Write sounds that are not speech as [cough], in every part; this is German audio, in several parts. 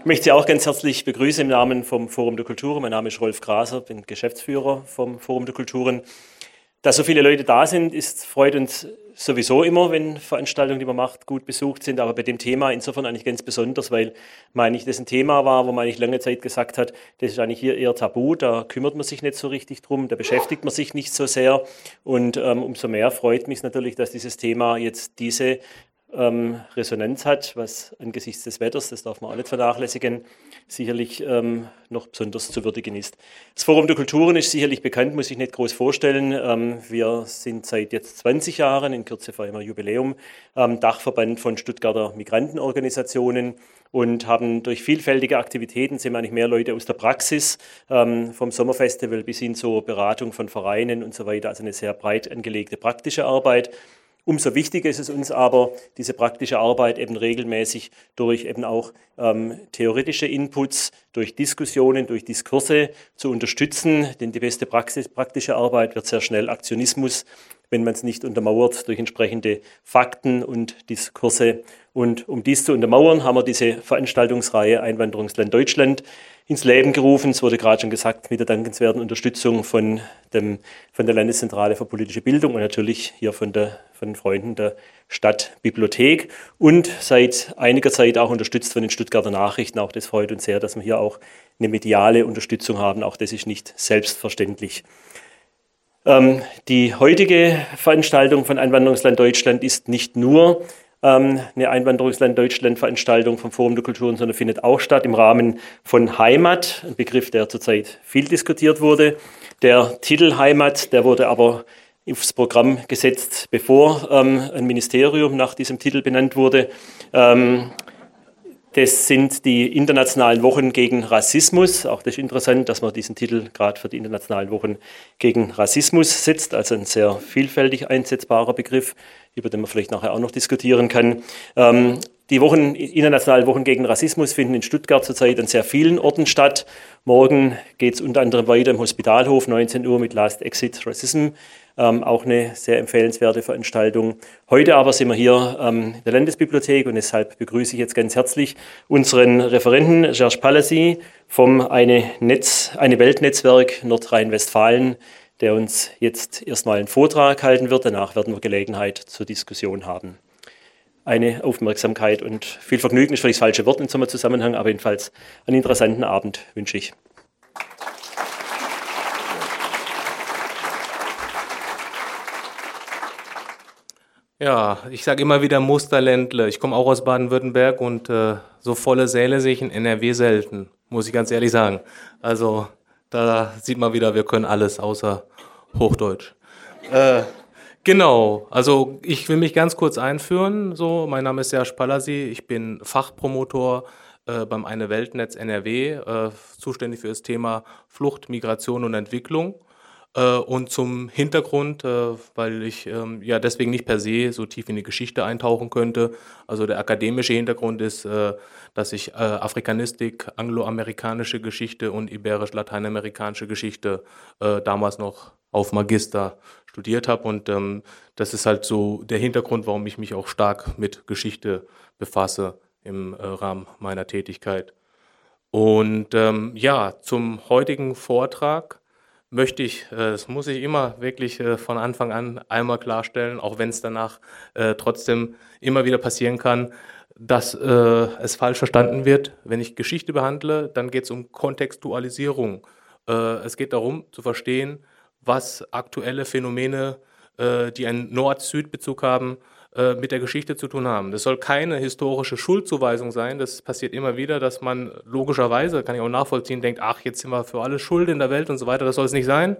Ich möchte Sie auch ganz herzlich begrüßen im Namen vom Forum der Kulturen. Mein Name ist Rolf Graser, bin Geschäftsführer vom Forum der Kulturen. Dass so viele Leute da sind, ist, freut uns sowieso immer, wenn Veranstaltungen, die man macht, gut besucht sind, aber bei dem Thema insofern eigentlich ganz besonders, weil, meine ich, das ein Thema war, wo man eigentlich lange Zeit gesagt hat, das ist eigentlich hier eher tabu, da kümmert man sich nicht so richtig drum, da beschäftigt man sich nicht so sehr und ähm, umso mehr freut mich natürlich, dass dieses Thema jetzt diese ähm, Resonanz hat, was angesichts des Wetters, das darf man auch nicht vernachlässigen, sicherlich ähm, noch besonders zu würdigen ist. Das Forum der Kulturen ist sicherlich bekannt, muss ich nicht groß vorstellen. Ähm, wir sind seit jetzt 20 Jahren, in Kürze feiern wir Jubiläum, Dachverband von Stuttgarter Migrantenorganisationen und haben durch vielfältige Aktivitäten sind eigentlich mehr Leute aus der Praxis, ähm, vom Sommerfestival bis hin zur Beratung von Vereinen und so weiter, also eine sehr breit angelegte praktische Arbeit. Umso wichtiger ist es uns aber, diese praktische Arbeit eben regelmäßig durch eben auch ähm, theoretische Inputs, durch Diskussionen, durch Diskurse zu unterstützen, denn die beste Praxis, praktische Arbeit wird sehr schnell Aktionismus, wenn man es nicht untermauert durch entsprechende Fakten und Diskurse. Und um dies zu untermauern, haben wir diese Veranstaltungsreihe Einwanderungsland Deutschland ins Leben gerufen. Es wurde gerade schon gesagt, mit der dankenswerten Unterstützung von, dem, von der Landeszentrale für politische Bildung und natürlich hier von, der, von den Freunden der Stadtbibliothek und seit einiger Zeit auch unterstützt von den Stuttgarter Nachrichten. Auch das freut uns sehr, dass wir hier auch eine mediale Unterstützung haben. Auch das ist nicht selbstverständlich. Ähm, die heutige Veranstaltung von Einwanderungsland Deutschland ist nicht nur eine Einwanderungsland Deutschland-Veranstaltung vom Forum der Kulturen, sondern findet auch statt im Rahmen von Heimat, ein Begriff, der zurzeit viel diskutiert wurde. Der Titel Heimat, der wurde aber aufs Programm gesetzt, bevor ähm, ein Ministerium nach diesem Titel benannt wurde. Ähm, das sind die internationalen Wochen gegen Rassismus. Auch das ist interessant, dass man diesen Titel gerade für die internationalen Wochen gegen Rassismus setzt. Also ein sehr vielfältig einsetzbarer Begriff, über den man vielleicht nachher auch noch diskutieren kann. Ähm, die Wochen, internationalen Wochen gegen Rassismus finden in Stuttgart zurzeit an sehr vielen Orten statt. Morgen geht es unter anderem weiter im Hospitalhof, 19 Uhr mit Last Exit Racism ähm, auch eine sehr empfehlenswerte Veranstaltung. Heute aber sind wir hier ähm, in der Landesbibliothek und deshalb begrüße ich jetzt ganz herzlich unseren Referenten Serge Palassi vom eine, Netz, eine Weltnetzwerk Nordrhein-Westfalen, der uns jetzt erstmal einen Vortrag halten wird. Danach werden wir Gelegenheit zur Diskussion haben. Eine Aufmerksamkeit und viel Vergnügen ist vielleicht das falsche Wort in so einem Zusammenhang, aber jedenfalls einen interessanten Abend wünsche ich. Ja, ich sage immer wieder Musterländle. Ich komme auch aus Baden-Württemberg und äh, so volle Säle sehe ich in NRW selten, muss ich ganz ehrlich sagen. Also da sieht man wieder, wir können alles außer Hochdeutsch. Äh, genau, also ich will mich ganz kurz einführen. So, mein Name ist Serge Palasi, ich bin Fachpromotor äh, beim Eine Weltnetz NRW, äh, zuständig für das Thema Flucht, Migration und Entwicklung. Äh, und zum Hintergrund, äh, weil ich ähm, ja deswegen nicht per se so tief in die Geschichte eintauchen könnte. Also der akademische Hintergrund ist, äh, dass ich Afrikanistik, angloamerikanische Geschichte und iberisch-lateinamerikanische Geschichte damals noch auf Magister studiert habe. Und ähm, das ist halt so der Hintergrund, warum ich mich auch stark mit Geschichte befasse im Rahmen meiner Tätigkeit. Und ähm, ja, zum heutigen Vortrag möchte ich, äh, das muss ich immer wirklich äh, von Anfang an einmal klarstellen, auch wenn es danach äh, trotzdem immer wieder passieren kann, dass es falsch verstanden wird. Wenn ich Geschichte behandle, dann geht es um Kontextualisierung. es geht darum zu verstehen, was aktuelle Phänomene, die einen Nord-Süd-Bezug haben, äh, mit der Geschichte zu tun haben. Das soll keine historische Schuldzuweisung sein. Das passiert immer wieder, dass man logischerweise, kann ich auch nachvollziehen, denkt, ach, jetzt sind wir für alle Schuld in der Welt und so weiter. Das soll es nicht sein.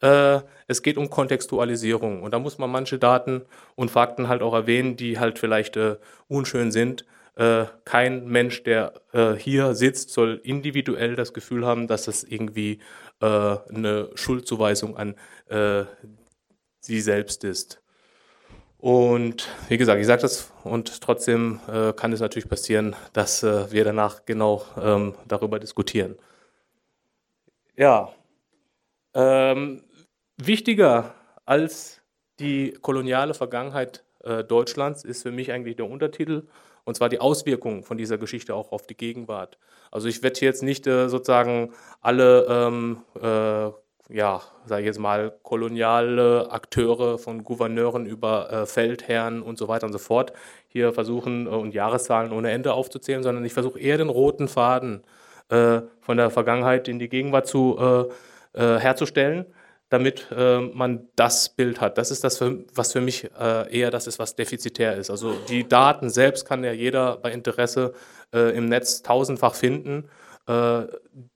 Äh, es geht um Kontextualisierung. Und da muss man manche Daten und Fakten halt auch erwähnen, die halt vielleicht äh, unschön sind. Kein Mensch, der hier sitzt, soll individuell das Gefühl haben, dass das irgendwie eine Schuldzuweisung an sie selbst ist. Und wie gesagt, ich sage das und trotzdem äh, kann es natürlich passieren, dass äh, wir danach genau ähm, darüber diskutieren. Ja, ähm, wichtiger als die koloniale Vergangenheit äh, Deutschlands ist für mich eigentlich der Untertitel und zwar die Auswirkungen von dieser Geschichte auch auf die Gegenwart. Also ich werde jetzt nicht äh, sozusagen alle, ähm, äh, ja, sage ich jetzt mal, koloniale Akteure von Gouverneuren über äh, Feldherren und so weiter und so fort hier versuchen äh, und Jahreszahlen ohne Ende aufzuzählen, sondern ich versuche eher den roten Faden äh, von der Vergangenheit in die Gegenwart zu äh, herzustellen damit äh, man das Bild hat. Das ist das, für, was für mich äh, eher das ist, was defizitär ist. Also die Daten selbst kann ja jeder bei Interesse äh, im Netz tausendfach finden. Äh,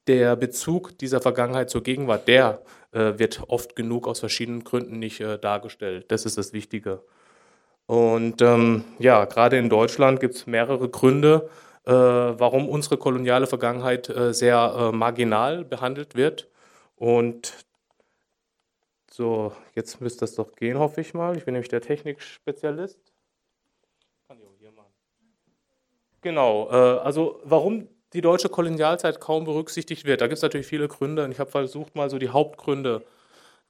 der Bezug dieser Vergangenheit zur Gegenwart, der äh, wird oft genug aus verschiedenen Gründen nicht äh, dargestellt. Das ist das Wichtige. Und ähm, ja, gerade in Deutschland gibt es mehrere Gründe, warum unsere koloniale Vergangenheit sehr marginal behandelt wird. Und so, jetzt müsste das doch gehen, hoffe ich mal. Ich bin nämlich der Technikspezialist. Genau, äh, also warum die deutsche Kolonialzeit kaum berücksichtigt wird. Da gibt es natürlich viele Gründe und ich habe versucht, mal so die Hauptgründe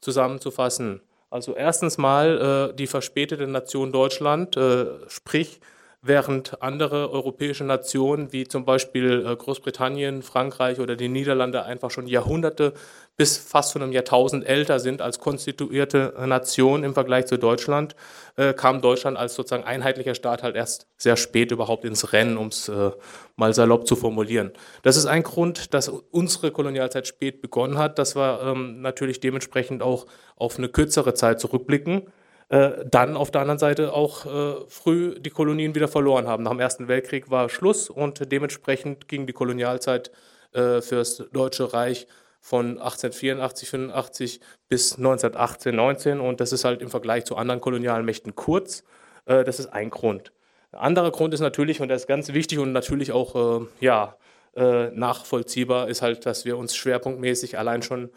zusammenzufassen. Also erstens mal äh, die verspätete Nation Deutschland, äh, sprich während andere europäische Nationen wie zum Beispiel äh, Großbritannien, Frankreich oder die Niederlande einfach schon Jahrhunderte bis fast zu einem Jahrtausend älter sind als konstituierte Nation im Vergleich zu Deutschland, äh, kam Deutschland als sozusagen einheitlicher Staat halt erst sehr spät überhaupt ins Rennen, um es äh, mal salopp zu formulieren. Das ist ein Grund, dass unsere Kolonialzeit spät begonnen hat, dass wir ähm, natürlich dementsprechend auch auf eine kürzere Zeit zurückblicken äh, dann auf der anderen Seite auch äh, früh die Kolonien wieder verloren haben. Nach dem Ersten Weltkrieg war Schluss und dementsprechend ging die Kolonialzeit äh, für das Deutsche Reich von 1884, 85 bis 1918, 19 und das ist halt im Vergleich zu anderen kolonialen Mächten kurz. Äh, das ist ein Grund. Ein anderer Grund ist natürlich, und das ist ganz wichtig und natürlich auch äh, ja, äh, nachvollziehbar, ist halt, dass wir uns schwerpunktmäßig allein schon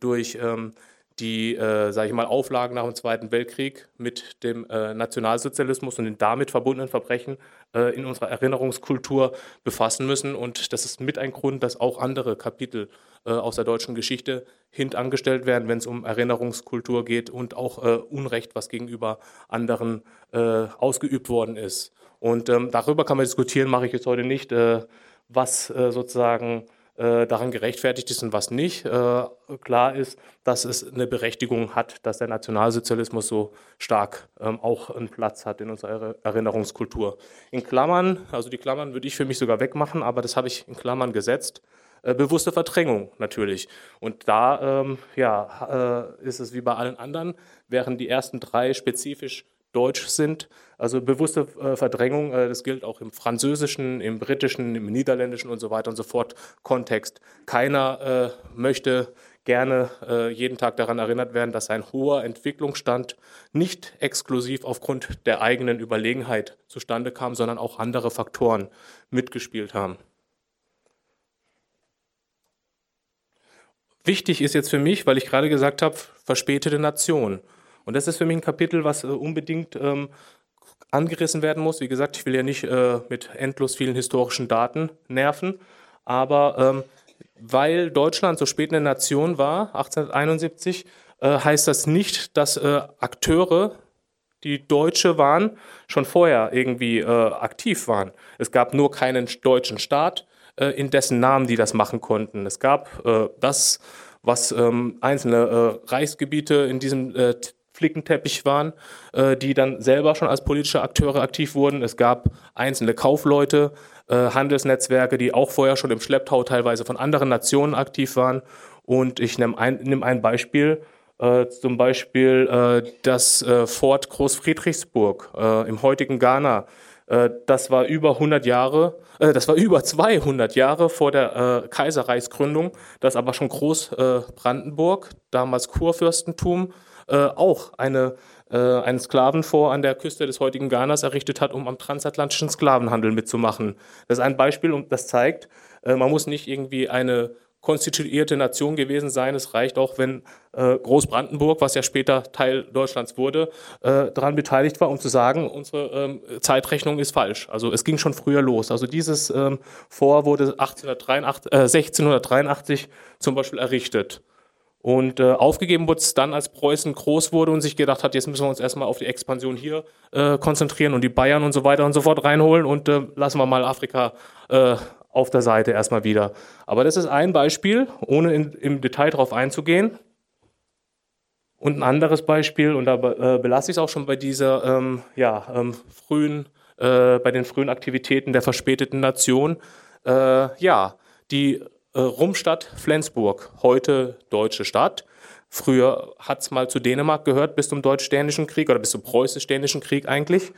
durch ähm, die, äh, sage ich mal, Auflagen nach dem Zweiten Weltkrieg mit dem äh, Nationalsozialismus und den damit verbundenen Verbrechen äh, in unserer Erinnerungskultur befassen müssen. Und das ist mit ein Grund, dass auch andere Kapitel äh, aus der deutschen Geschichte hintangestellt werden, wenn es um Erinnerungskultur geht und auch äh, Unrecht, was gegenüber anderen äh, ausgeübt worden ist. Und ähm, darüber kann man diskutieren, mache ich jetzt heute nicht, was sozusagen äh, daran gerechtfertigt ist und was nicht. Äh, klar ist, dass es eine Berechtigung hat, dass der Nationalsozialismus so stark ähm, auch einen Platz hat in unserer Erinnerungskultur. In Klammern, also die Klammern würde ich für mich sogar wegmachen, aber das habe ich in Klammern gesetzt. Äh, bewusste Verdrängung natürlich. Und da ähm, ja, äh, ist es wie bei allen anderen, während die ersten drei spezifisch deutsch sind. Also bewusste äh, Verdrängung, äh, das gilt auch im französischen, im britischen, im niederländischen und so weiter und so fort Kontext. Keiner äh, möchte gerne äh, jeden Tag daran erinnert werden, dass ein hoher Entwicklungsstand nicht exklusiv aufgrund der eigenen Überlegenheit zustande kam, sondern auch andere Faktoren mitgespielt haben. Wichtig ist jetzt für mich, weil ich gerade gesagt habe, verspätete Nation. Und das ist für mich ein Kapitel, was äh, unbedingt ähm, angerissen werden muss. Wie gesagt, ich will ja nicht äh, mit endlos vielen historischen Daten nerven, aber ähm, weil Deutschland so spät eine Nation war, 1871, äh, heißt das nicht, dass äh, Akteure, die Deutsche waren, schon vorher irgendwie äh, aktiv waren. Es gab nur keinen deutschen Staat, äh, in dessen Namen die das machen konnten. Es gab das, was ähm, einzelne Reichsgebiete in diesem Flickenteppich waren, äh, die dann selber schon als politische Akteure aktiv wurden. Es gab einzelne Kaufleute, äh, Handelsnetzwerke, die auch vorher schon im Schlepptau teilweise von anderen Nationen aktiv waren. Und ich nehme ein, nehm ein Beispiel, äh, zum Beispiel äh, das äh, Fort Großfriedrichsburg äh, im heutigen Ghana. das war über 100 Jahre, das war über 200 Jahre vor der Kaiserreichsgründung, das aber schon Großbrandenburg, damals Kurfürstentum, äh, auch eine, äh, einen Sklavenfort an der Küste des heutigen Ghanas errichtet hat, um am transatlantischen Sklavenhandel mitzumachen. Das ist ein Beispiel und das zeigt, äh, man muss nicht irgendwie eine konstituierte Nation gewesen sein. Es reicht auch, wenn äh, Großbrandenburg, was ja später Teil Deutschlands wurde, äh, daran beteiligt war, um zu sagen, unsere ähm, Zeitrechnung ist falsch. Also es ging schon früher los. Also dieses ähm, Fort wurde 1883, äh, 1683 zum Beispiel errichtet. Und äh, aufgegeben wurde es dann, als Preußen groß wurde und sich gedacht hat, jetzt müssen wir uns erstmal auf die Expansion hier äh, konzentrieren und die Bayern und so weiter und so fort reinholen und äh, lassen wir mal Afrika äh, auf der Seite erstmal wieder. Aber das ist ein Beispiel, ohne in, im Detail darauf einzugehen. Und ein anderes Beispiel, und da äh, belasse ich es auch schon bei dieser ähm, ja, ähm, frühen, äh, bei den frühen Aktivitäten der verspäteten Nation. Äh, ja, die äh, Rumstadt Flensburg, heute deutsche Stadt. Früher hat es mal zu Dänemark gehört bis zum Deutsch-Dänischen Krieg oder bis zum Preußisch-Dänischen Krieg eigentlich.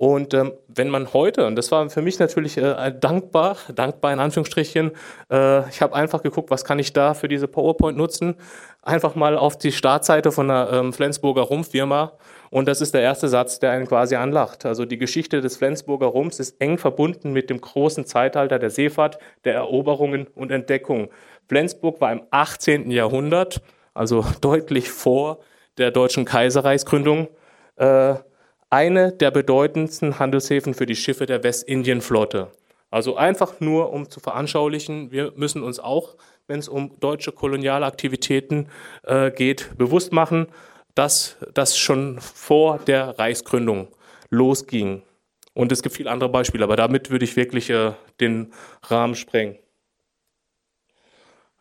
Und ähm, wenn man heute, und das war für mich natürlich äh, dankbar, dankbar in Anführungsstrichen, äh, ich habe einfach geguckt, was kann ich da für diese PowerPoint nutzen, einfach mal auf die Startseite von einer ähm, Flensburger Rumpfirma und das ist der erste Satz, der einen quasi anlacht. Also die Geschichte des Flensburger Rums ist eng verbunden mit dem großen Zeitalter der Seefahrt, der Eroberungen und Entdeckung. Flensburg war im 18. Jahrhundert, also [laughs] deutlich vor der deutschen Kaiserreichsgründung, äh, eine der bedeutendsten Handelshäfen für die Schiffe der Westindienflotte. Also einfach nur, um zu veranschaulichen, wir müssen uns auch, wenn es um deutsche Kolonialaktivitäten äh, geht, bewusst machen, dass das schon vor der Reichsgründung losging. Und es gibt viele andere Beispiele, aber damit würde ich wirklich äh, den Rahmen sprengen.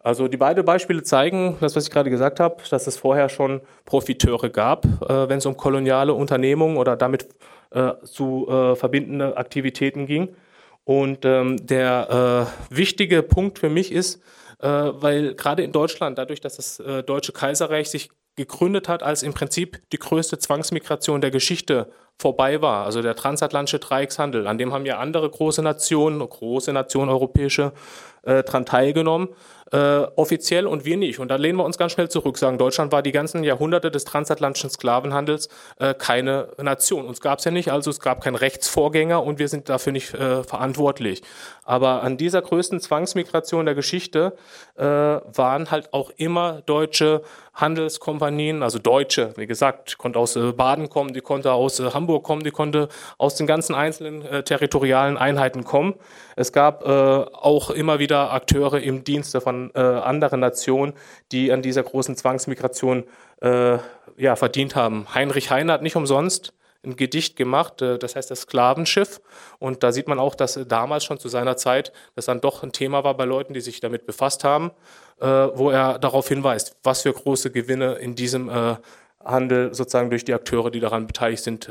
Also die beiden Beispiele zeigen, das, was ich gerade gesagt habe, dass es vorher schon Profiteure gab, äh, wenn es um koloniale Unternehmungen oder damit äh, zu äh, verbindende Aktivitäten ging. Und ähm, der äh, wichtige Punkt für mich ist, äh, weil gerade in Deutschland, dadurch, dass das Deutsche Kaiserreich sich gegründet hat, als im Prinzip die größte Zwangsmigration der Geschichte vorbei war, also der transatlantische Dreieckshandel, an dem haben ja andere große Nationen, große Nationen europäische, äh, daran teilgenommen äh, offiziell und wir nicht. Und da lehnen wir uns ganz schnell zurück, sagen, Deutschland war die ganzen Jahrhunderte des transatlantischen Sklavenhandels äh, keine Nation. Uns gab es ja nicht, also es gab keinen Rechtsvorgänger und wir sind dafür nicht äh, verantwortlich. Aber an dieser größten Zwangsmigration der Geschichte äh, waren halt auch immer deutsche Handelskompanien, also Deutsche, wie gesagt, konnte aus äh, Baden kommen, die konnte aus äh, Hamburg kommen, die konnte aus den ganzen einzelnen äh, territorialen Einheiten kommen. Es gab äh, auch immer wieder Akteure im Dienste von äh, anderen Nationen, die an dieser großen Zwangsmigration äh, ja, verdient haben. Heinrich Heine hat nicht umsonst ein Gedicht gemacht, äh, das heißt das Sklavenschiff. Und da sieht man auch, dass damals schon zu seiner Zeit das dann doch ein Thema war bei Leuten, die sich damit befasst haben, äh, wo er darauf hinweist, was für große Gewinne in diesem äh, Handel sozusagen durch die Akteure, die daran beteiligt sind,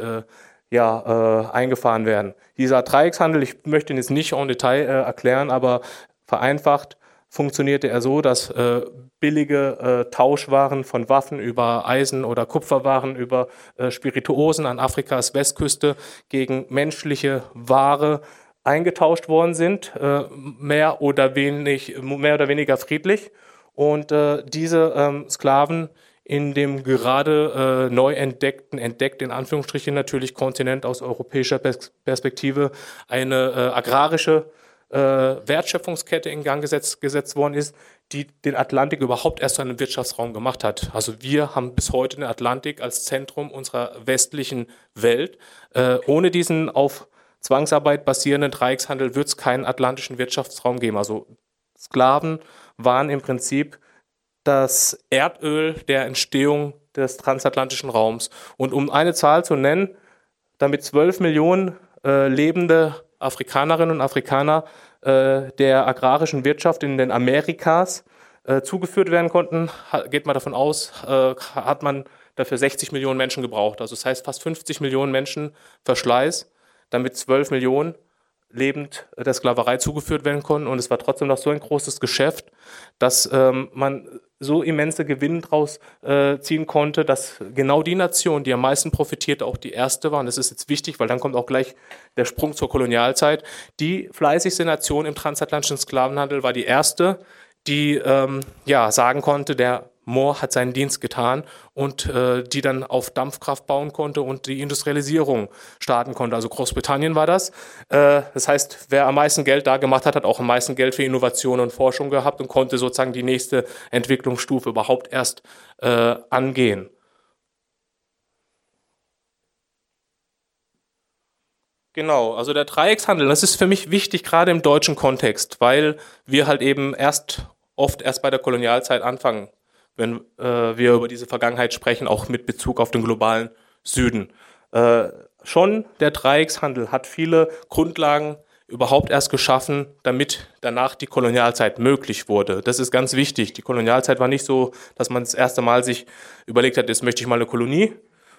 ja, eingefahren werden. Dieser Dreieckshandel, ich möchte ihn jetzt nicht en Detail erklären, aber vereinfacht funktionierte er so, dass äh, billige äh, Tauschwaren von Waffen über Eisen- oder Kupferwaren über äh, Spirituosen an Afrikas Westküste gegen menschliche Ware eingetauscht worden sind, äh, mehr, oder wenig, mehr oder weniger friedlich. Und äh, diese ähm, Sklaven in dem gerade äh, neu entdeckten, entdeckt in Anführungsstrichen natürlich Kontinent aus europäischer Perspektive, eine agrarische äh, Wertschöpfungskette in Gang gesetzt, gesetzt worden ist, die den Atlantik überhaupt erst zu einem Wirtschaftsraum gemacht hat. Also wir haben bis heute den Atlantik als Zentrum unserer westlichen Welt. Äh, ohne diesen auf Zwangsarbeit basierenden Dreieckshandel wird es keinen atlantischen Wirtschaftsraum geben. Also Sklaven waren im Prinzip das Erdöl der Entstehung des transatlantischen Raums. Und um eine Zahl zu nennen, damit zwölf Millionen äh, lebende Afrikanerinnen und Afrikaner äh, der agrarischen Wirtschaft in den Amerikas äh, zugeführt werden konnten, geht man davon aus, äh, hat man dafür 60 Millionen Menschen gebraucht. Also das heißt fast 50 Millionen Menschen Verschleiß, damit 12 Millionen lebend der Sklaverei zugeführt werden konnten. Und es war trotzdem noch so ein großes Geschäft, dass ähm, man so immense Gewinne draus äh, ziehen konnte, dass genau die Nation, die am meisten profitierte, auch die erste war. Und das ist jetzt wichtig, weil dann kommt auch gleich der Sprung zur Kolonialzeit. Die fleißigste Nation im transatlantischen Sklavenhandel war die erste, die ähm, ja sagen konnte, der Moore hat seinen Dienst getan und äh, die dann auf Dampfkraft bauen konnte und die Industrialisierung starten konnte. Also Großbritannien war das. Äh, das heißt, wer am meisten Geld da gemacht hat, hat auch am meisten Geld für Innovation und Forschung gehabt und konnte sozusagen die nächste Entwicklungsstufe überhaupt erst äh, angehen. Genau, also der Dreieckshandel, das ist für mich wichtig, gerade im deutschen Kontext, weil wir halt eben erst oft erst bei der Kolonialzeit anfangen wenn äh, wir über diese Vergangenheit sprechen, auch mit Bezug auf den globalen Süden. Äh, schon der Dreieckshandel hat viele Grundlagen überhaupt erst geschaffen, damit danach die Kolonialzeit möglich wurde. Das ist ganz wichtig. Die Kolonialzeit war nicht so, dass man das erste Mal sich überlegt hat, jetzt möchte ich mal eine Kolonie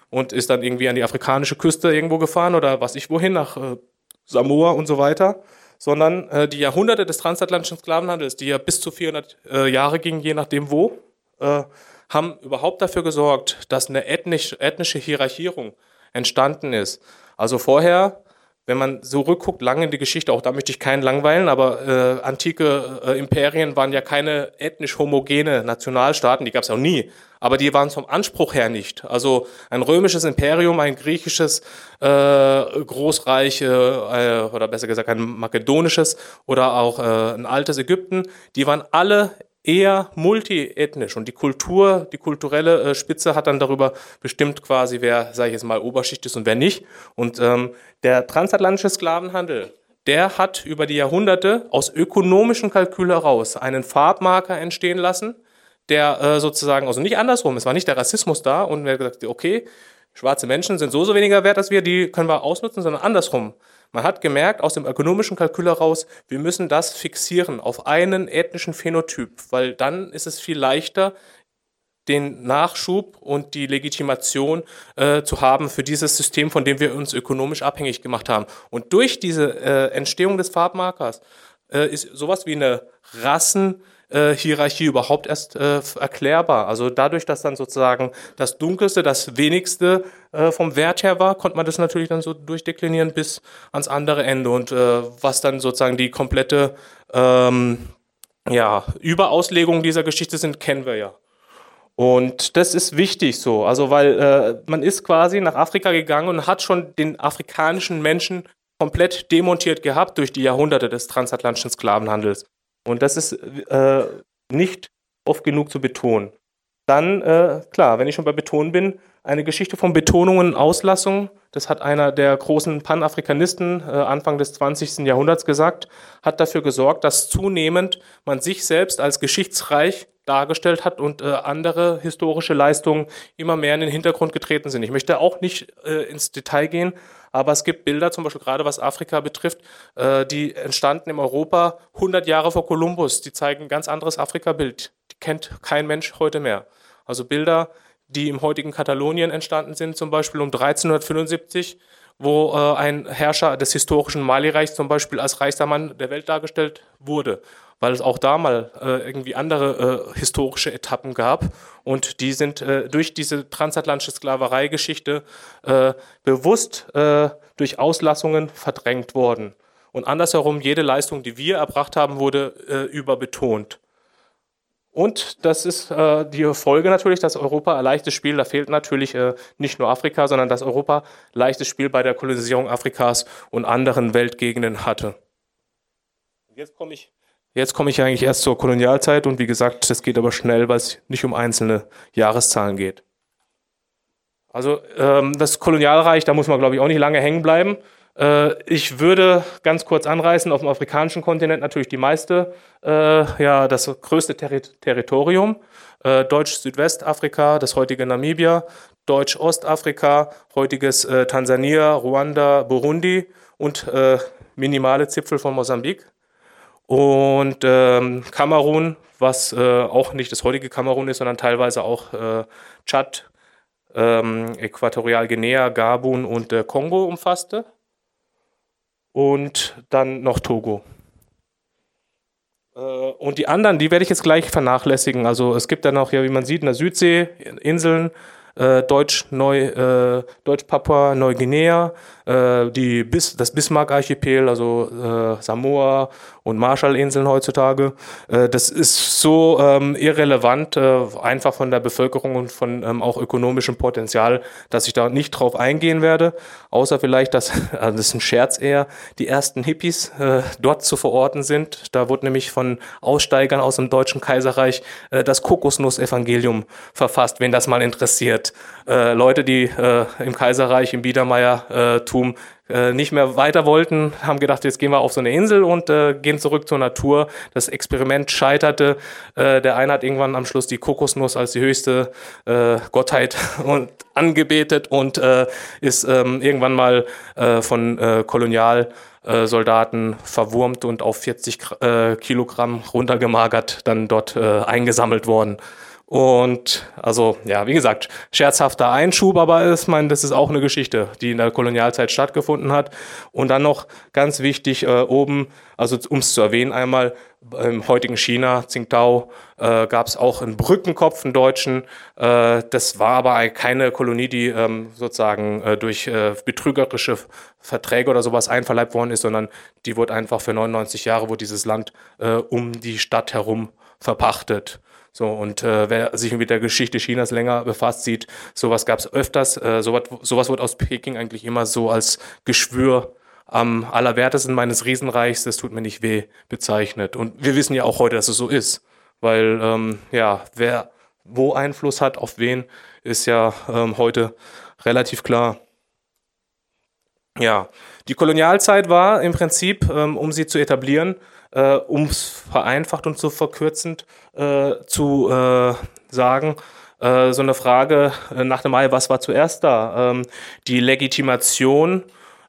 und ist dann irgendwie an die afrikanische Küste irgendwo gefahren oder was ich wohin, nach äh, Samoa und so weiter, sondern äh, die Jahrhunderte des transatlantischen Sklavenhandels, die ja bis zu 400 äh, Jahre gingen, je nachdem wo, äh, haben überhaupt dafür gesorgt, dass eine ethnisch, ethnische Hierarchierung entstanden ist. Also vorher wenn man so rückguckt, lange in die Geschichte, auch da möchte ich keinen langweilen, aber äh, antike äh, Imperien waren ja keine ethnisch homogene Nationalstaaten, die gab es auch nie, aber die waren vom Anspruch her nicht. Also ein römisches Imperium, ein griechisches äh, Großreich äh, oder besser gesagt ein makedonisches oder auch äh, ein altes Ägypten, die waren alle eher multiethnisch und die Kultur, die kulturelle äh, Spitze hat dann darüber bestimmt quasi, wer, sage ich jetzt mal, Oberschicht ist und wer nicht. Und ähm, der transatlantische Sklavenhandel, der hat über die Jahrhunderte aus ökonomischen Kalkül heraus einen Farbmarker entstehen lassen, der äh, sozusagen, also nicht andersrum, es war nicht der Rassismus da und wer gesagt, okay, schwarze Menschen sind so so weniger wert als wir, die können wir ausnutzen, sondern andersrum. Man hat gemerkt aus dem ökonomischen Kalkül heraus, wir müssen das fixieren auf einen ethnischen Phänotyp, weil dann ist es viel leichter, den Nachschub und die Legitimation äh, zu haben für dieses System, von dem wir uns ökonomisch abhängig gemacht haben. Und durch diese äh, Entstehung des Farbmarkers äh, ist sowas wie eine Rassen- äh, Hierarchie überhaupt erst äh, erklärbar. Also dadurch, dass dann sozusagen das Dunkelste, das Wenigste äh, vom Wert her war, konnte man das natürlich dann so durchdeklinieren bis ans andere Ende. Und äh, was dann sozusagen die komplette ähm, ja, Überauslegung dieser Geschichte sind, kennen wir ja. Und das ist wichtig so, also weil äh, man ist quasi nach Afrika gegangen und hat schon den afrikanischen Menschen komplett demontiert gehabt durch die Jahrhunderte des transatlantischen Sklavenhandels. Und das ist äh, nicht oft genug zu betonen. Dann, äh, klar, wenn ich schon bei Betonen bin, eine Geschichte von Betonungen und Auslassungen. Das hat einer der großen Panafrikanisten äh, Anfang des 20. Jahrhunderts gesagt, hat dafür gesorgt, dass zunehmend man sich selbst als geschichtsreich dargestellt hat und äh, andere historische Leistungen immer mehr in den Hintergrund getreten sind. Ich möchte auch nicht äh, ins Detail gehen, aber es gibt Bilder, zum Beispiel gerade was Afrika betrifft, äh, die entstanden in Europa 100 Jahre vor Kolumbus. Die zeigen ein ganz anderes Afrika-Bild. Die kennt kein Mensch heute mehr. Also Bilder, die im heutigen Katalonien entstanden sind, zum Beispiel um 1375, wo äh, ein Herrscher des historischen Mali-Reichs zum Beispiel als reichster Mann der Welt dargestellt wurde weil es auch da mal äh, irgendwie andere äh, historische Etappen gab und die sind äh, durch diese transatlantische Sklavereigeschichte äh, bewusst äh, durch Auslassungen verdrängt worden. Und andersherum, jede Leistung, die wir erbracht haben, wurde äh, überbetont. Und das ist äh, die Folge natürlich, dass Europa ein leichtes Spiel, da fehlt natürlich äh, nicht nur Afrika, sondern dass Europa leichtes Spiel bei der Kolonisierung Afrikas und anderen Weltgegenden hatte. Jetzt komme ich Jetzt komme ich eigentlich erst zur Kolonialzeit und wie gesagt, das geht aber schnell, weil es nicht um einzelne Jahreszahlen geht. Also ähm, das Kolonialreich, da muss man glaube ich auch nicht lange hängen bleiben. Äh, ich würde ganz kurz anreißen, auf dem afrikanischen Kontinent natürlich die meiste, äh, ja das größte Terri Territorium. Äh, Deutsch-Südwestafrika, das heutige Namibia, Deutsch-Ostafrika, heutiges äh, Tansania, Ruanda, Burundi und äh, minimale Zipfel von Mosambik. Und ähm, Kamerun, was äh, auch nicht das heutige Kamerun ist, sondern teilweise auch äh, Tschad, ähm, Äquatorialguinea, Gabun und äh, Kongo umfasste. Und dann noch Togo. Äh, und die anderen, die werde ich jetzt gleich vernachlässigen. Also es gibt dann auch, ja, wie man sieht, in der Südsee Inseln, äh, Deutsch, äh, Deutsch Papua Neuguinea, äh, die Bis, das Bismarck-Archipel, also äh, Samoa und Marshallinseln heutzutage. Äh, das ist so ähm, irrelevant, äh, einfach von der Bevölkerung und von ähm, auch ökonomischem Potenzial, dass ich da nicht drauf eingehen werde, außer vielleicht, dass, [laughs] also das ist ein Scherz eher, die ersten Hippies äh, dort zu verorten sind. Da wurde nämlich von Aussteigern aus dem Deutschen Kaiserreich äh, das Kokosnuss-Evangelium verfasst, wen das mal interessiert. Äh, Leute, die äh, im Kaiserreich, im Biedermeiertum äh, nicht mehr weiter wollten, haben gedacht, jetzt gehen wir auf so eine Insel und äh, gehen zurück zur Natur. Das Experiment scheiterte. Äh, der eine hat irgendwann am Schluss die Kokosnuss als die höchste äh, Gottheit [laughs] und angebetet und äh, ist ähm, irgendwann mal äh, von äh, Kolonialsoldaten verwurmt und auf 40 äh, Kilogramm runtergemagert dann dort äh, eingesammelt worden. Und also, ja, wie gesagt, scherzhafter Einschub, aber ich meine, das ist auch eine Geschichte, die in der Kolonialzeit stattgefunden hat. Und dann noch ganz wichtig, äh, oben, also um es zu erwähnen, einmal im heutigen China, Tsingtao, äh, gab es auch einen Brückenkopf, einen deutschen. Äh, das war aber keine Kolonie, die ähm, sozusagen äh, durch äh, betrügerische Verträge oder sowas einverleibt worden ist, sondern die wurde einfach für 99 Jahre, wo dieses Land äh, um die Stadt herum verpachtet. So, und äh, wer sich mit der Geschichte Chinas länger befasst, sieht, sowas gab es öfters. Äh, sowas, sowas wird aus Peking eigentlich immer so als Geschwür am allerwertesten meines Riesenreichs, das tut mir nicht weh, bezeichnet. Und wir wissen ja auch heute, dass es so ist. Weil, ähm, ja, wer wo Einfluss hat, auf wen, ist ja ähm, heute relativ klar. Ja, die Kolonialzeit war im Prinzip, ähm, um sie zu etablieren, äh, um es vereinfacht und zu verkürzend äh, zu äh, sagen, äh, so eine Frage äh, nach dem Mai, was war zuerst da? Ähm, die Legitimation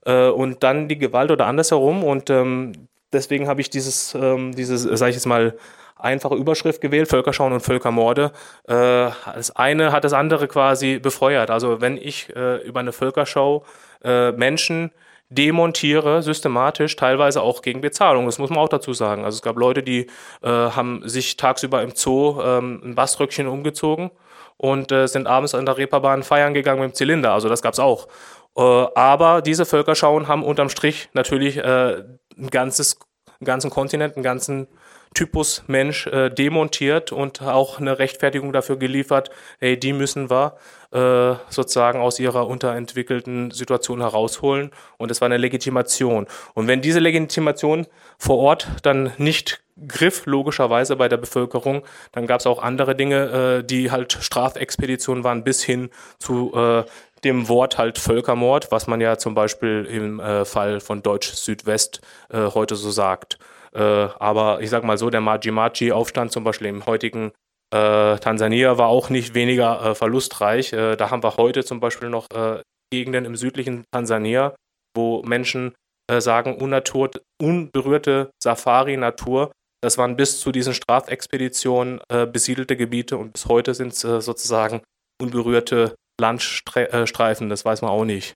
äh, und dann die Gewalt oder andersherum. Und ähm, deswegen habe ich dieses, ähm, dieses, sage ich jetzt mal, einfache Überschrift gewählt, Völkerschauen und Völkermorde. Äh, das eine hat das andere quasi befeuert. Also wenn ich über eine Völkerschau Menschen demontiere, systematisch, teilweise auch gegen Bezahlung. Das muss man auch dazu sagen. Also es gab Leute, die äh, haben sich tagsüber im Zoo ähm, ein Baströckchen umgezogen und äh, sind abends an der Reeperbahn feiern gegangen mit dem Zylinder. Also das gab es auch. Äh, aber diese Völkerschauen haben unterm Strich natürlich äh, ein ganzes, einen ganzen Kontinent, einen ganzen Typus Mensch äh, demontiert und auch eine Rechtfertigung dafür geliefert, hey, die müssen wir äh, sozusagen aus ihrer unterentwickelten Situation herausholen. Und es war eine Legitimation. Und wenn diese Legitimation vor Ort dann nicht griff, logischerweise bei der Bevölkerung, dann gab es auch andere Dinge, äh, die halt Strafexpeditionen waren, bis hin zu äh, dem Wort halt Völkermord, was man ja zum Beispiel im äh, Fall von Deutsch Südwest äh, heute so sagt. Äh, aber ich sag mal so, der Maji-Maji-Aufstand zum Beispiel im heutigen äh, Tansania war auch nicht weniger äh, verlustreich. Äh, da haben wir heute zum Beispiel noch äh, Gegenden im südlichen Tansania, wo Menschen äh, sagen, unberührte Safari-Natur. Das waren bis zu diesen Strafexpeditionen besiedelte Gebiete und bis heute sind es sozusagen unberührte Landstreifen. Das weiß man auch nicht.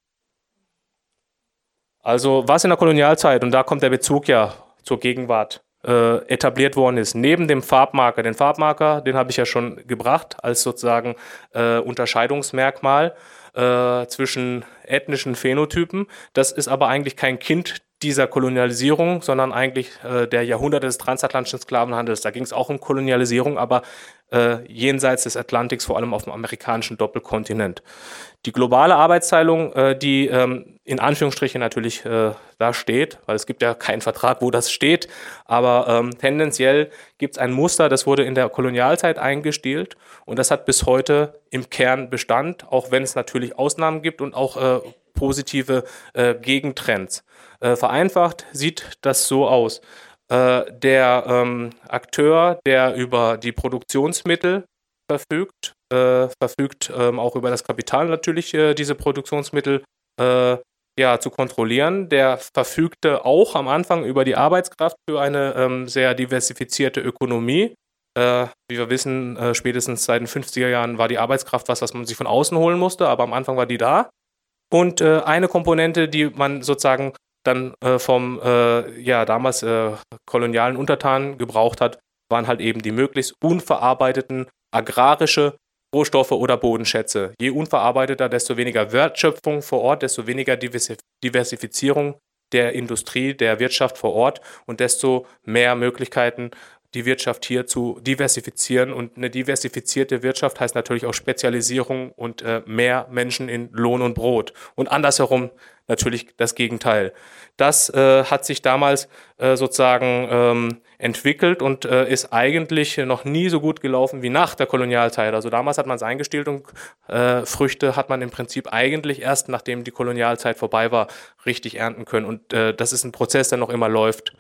Also was in der Kolonialzeit, und da kommt der Bezug ja zur Gegenwart äh, etabliert worden ist. Neben dem Farbmarker, den Farbmarker, den habe ich ja schon gebracht als sozusagen äh, Unterscheidungsmerkmal äh, zwischen ethnischen Phänotypen. Das ist aber eigentlich kein Kind dieser Kolonialisierung, sondern eigentlich äh, der Jahrhunderte des transatlantischen Sklavenhandels. Da ging es auch um Kolonialisierung, aber äh, jenseits des Atlantiks, vor allem auf dem amerikanischen Doppelkontinent. Die globale Arbeitsteilung, äh, die ähm, in Anführungsstrichen natürlich äh, da steht, weil es gibt ja keinen Vertrag, wo das steht, aber ähm, tendenziell gibt es ein Muster, das wurde in der Kolonialzeit eingestielt und das hat bis heute im Kern Bestand, auch wenn es natürlich Ausnahmen gibt und auch äh, positive äh, Gegentrends. Äh, vereinfacht sieht das so aus. Äh, der ähm, Akteur, der über die Produktionsmittel verfügt, äh, verfügt ähm, auch über das Kapital natürlich, äh, diese Produktionsmittel äh, ja, zu kontrollieren. Der verfügte auch am Anfang über die Arbeitskraft für eine ähm, sehr diversifizierte Ökonomie. Äh, wie wir wissen, äh, spätestens seit den 50er Jahren war die Arbeitskraft was, was man sich von außen holen musste, aber am Anfang war die da. Und äh, eine Komponente, die man sozusagen dann äh, vom äh, ja, damals äh, kolonialen Untertanen gebraucht hat, waren halt eben die möglichst unverarbeiteten agrarische Rohstoffe oder Bodenschätze. Je unverarbeiteter, desto weniger Wertschöpfung vor Ort, desto weniger Diversifizierung der Industrie, der Wirtschaft vor Ort und desto mehr Möglichkeiten, die Wirtschaft hier zu diversifizieren. Und eine diversifizierte Wirtschaft heißt natürlich auch Spezialisierung und äh, mehr Menschen in Lohn und Brot. Und andersherum natürlich das Gegenteil. Das äh, hat sich damals äh, sozusagen ähm, entwickelt und äh, ist eigentlich noch nie so gut gelaufen wie nach der Kolonialzeit. Also damals hat man es eingestellt und äh, Früchte hat man im Prinzip eigentlich erst, nachdem die Kolonialzeit vorbei war, richtig ernten können. Und äh, das ist ein Prozess, der noch immer läuft.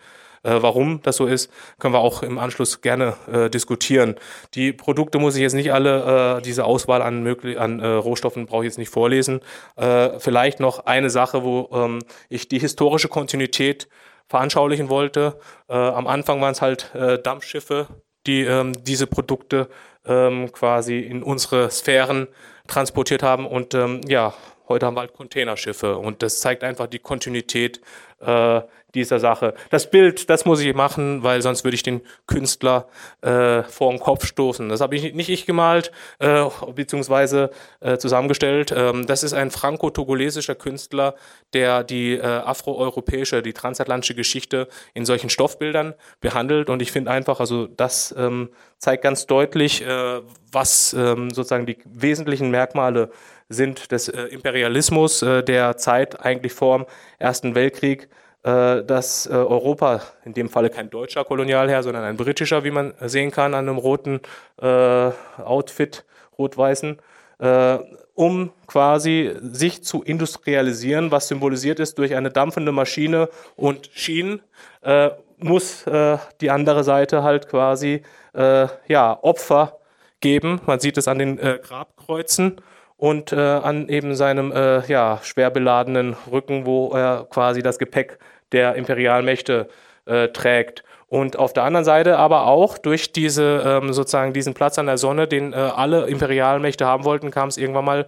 Äh, warum das so ist, können wir auch im Anschluss gerne äh, diskutieren. Die Produkte muss ich jetzt nicht alle, äh, diese Auswahl an, möglich an äh, Rohstoffen brauche ich jetzt nicht vorlesen. Äh, vielleicht noch eine Sache, wo ähm, ich die historische Kontinuität veranschaulichen wollte. Äh, am Anfang waren es halt Dampfschiffe, die ähm, diese Produkte ähm, quasi in unsere Sphären transportiert haben und ähm, ja, heute haben wir halt Containerschiffe und das zeigt einfach die Kontinuität äh, dieser Sache. Das Bild, das muss ich machen, weil sonst würde ich den Künstler äh, vor den Kopf stoßen. Das habe ich nicht ich gemalt, äh, beziehungsweise äh, zusammengestellt. Ähm, das ist ein franco-togolesischer Künstler, der die äh, afroeuropäische, die transatlantische Geschichte in solchen Stoffbildern behandelt. Und ich finde einfach, also das ähm, zeigt ganz deutlich, äh, was ähm, sozusagen die wesentlichen Merkmale sind des äh, Imperialismus äh, der Zeit eigentlich vor dem Ersten Weltkrieg dass äh, Europa, in dem Falle kein deutscher Kolonialherr, sondern ein britischer, wie man sehen kann, an einem roten äh, Outfit, rot-weißen, äh, um quasi sich zu industrialisieren, was symbolisiert ist durch eine dampfende Maschine und Schienen, äh, muss äh, die andere Seite halt quasi ja, Opfer geben. Man sieht es an den Grabkreuzen und äh, an eben seinem äh, ja, schwer beladenen Rücken, wo er quasi das Gepäck der Imperialmächte äh, trägt. Und auf der anderen Seite aber auch durch diese, ähm, sozusagen diesen Platz an der Sonne, den äh, alle Imperialmächte haben wollten, kam es irgendwann mal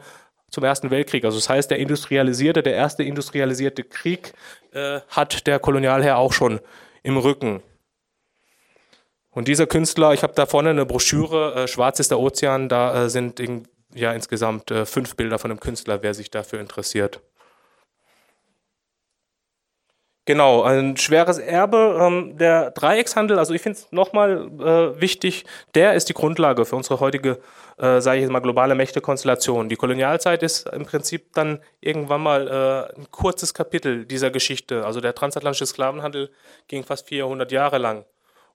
zum Ersten Weltkrieg. Also das heißt, der industrialisierte, der erste industrialisierte Krieg äh, hat der Kolonialherr auch schon im Rücken. Und dieser Künstler, ich habe da vorne eine Broschüre, äh, Schwarz ist der Ozean, da äh, sind ja insgesamt äh, fünf Bilder von einem Künstler, wer sich dafür interessiert. Genau, ein schweres Erbe. Ähm, der Dreieckshandel, also ich finde es nochmal äh, wichtig, der ist die Grundlage für unsere heutige, äh, sage ich jetzt mal, globale Mächtekonstellation. Die Kolonialzeit ist im Prinzip dann irgendwann mal äh, ein kurzes Kapitel dieser Geschichte. Also der transatlantische Sklavenhandel ging fast 400 Jahre lang.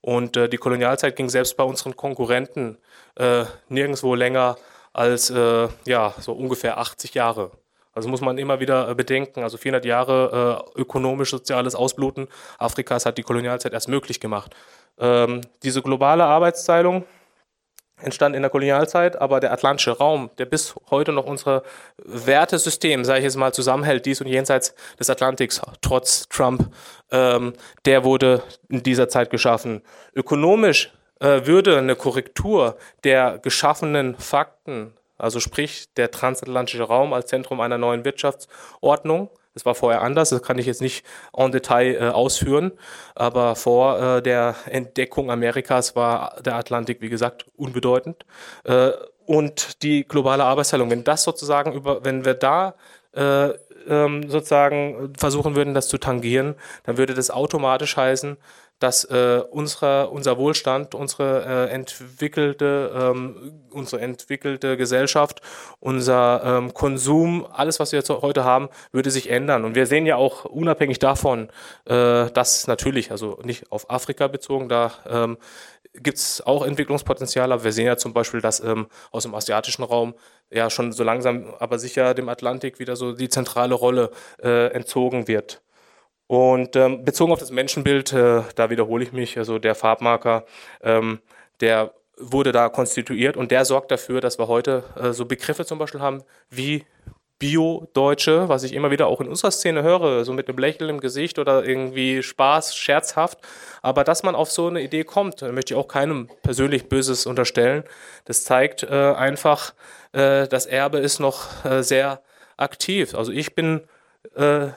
Und äh, die Kolonialzeit ging selbst bei unseren Konkurrenten äh, nirgendwo länger als äh, ja, so ungefähr 80 Jahre. Also muss man immer wieder äh, bedenken, also 400 Jahre äh, ökonomisch-soziales Ausbluten Afrikas hat die Kolonialzeit erst möglich gemacht. Ähm, diese globale Arbeitsteilung entstand in der Kolonialzeit, aber der atlantische Raum, der bis heute noch unser Wertesystem, sage ich jetzt mal, zusammenhält, dies und jenseits des Atlantiks, trotz Trump, ähm, der wurde in dieser Zeit geschaffen. Ökonomisch äh, würde eine Korrektur der geschaffenen Fakten also sprich der transatlantische Raum als Zentrum einer neuen Wirtschaftsordnung. Das war vorher anders, das kann ich jetzt nicht en Detail äh, ausführen, aber vor äh, der Entdeckung Amerikas war der Atlantik, wie gesagt, unbedeutend. Äh, und die globale Arbeitsteilung, wenn das sozusagen über, wenn wir da äh, ähm, sozusagen versuchen würden, das zu tangieren, dann würde das automatisch heißen, dass äh, unsere, unser Wohlstand, unsere, äh, entwickelte, ähm, unsere entwickelte Gesellschaft, unser ähm, Konsum, alles, was wir jetzt heute haben, würde sich ändern. Und wir sehen ja auch unabhängig davon, äh, dass natürlich, also nicht auf Afrika bezogen, da ähm, gibt es auch Entwicklungspotenzial, aber wir sehen ja zum Beispiel, dass ähm, aus dem asiatischen Raum ja schon so langsam, aber sicher dem Atlantik wieder so die zentrale Rolle äh, entzogen wird. Und ähm, bezogen auf das Menschenbild, äh, da wiederhole ich mich, also der Farbmarker, ähm, der wurde da konstituiert und der sorgt dafür, dass wir heute äh, so Begriffe zum Beispiel haben wie Bio-Deutsche, was ich immer wieder auch in unserer Szene höre, so mit einem Lächeln im Gesicht oder irgendwie Spaß, scherzhaft. Aber dass man auf so eine Idee kommt, möchte ich auch keinem persönlich Böses unterstellen. Das zeigt äh, einfach, äh, das Erbe ist noch äh, sehr aktiv. Also ich bin äh,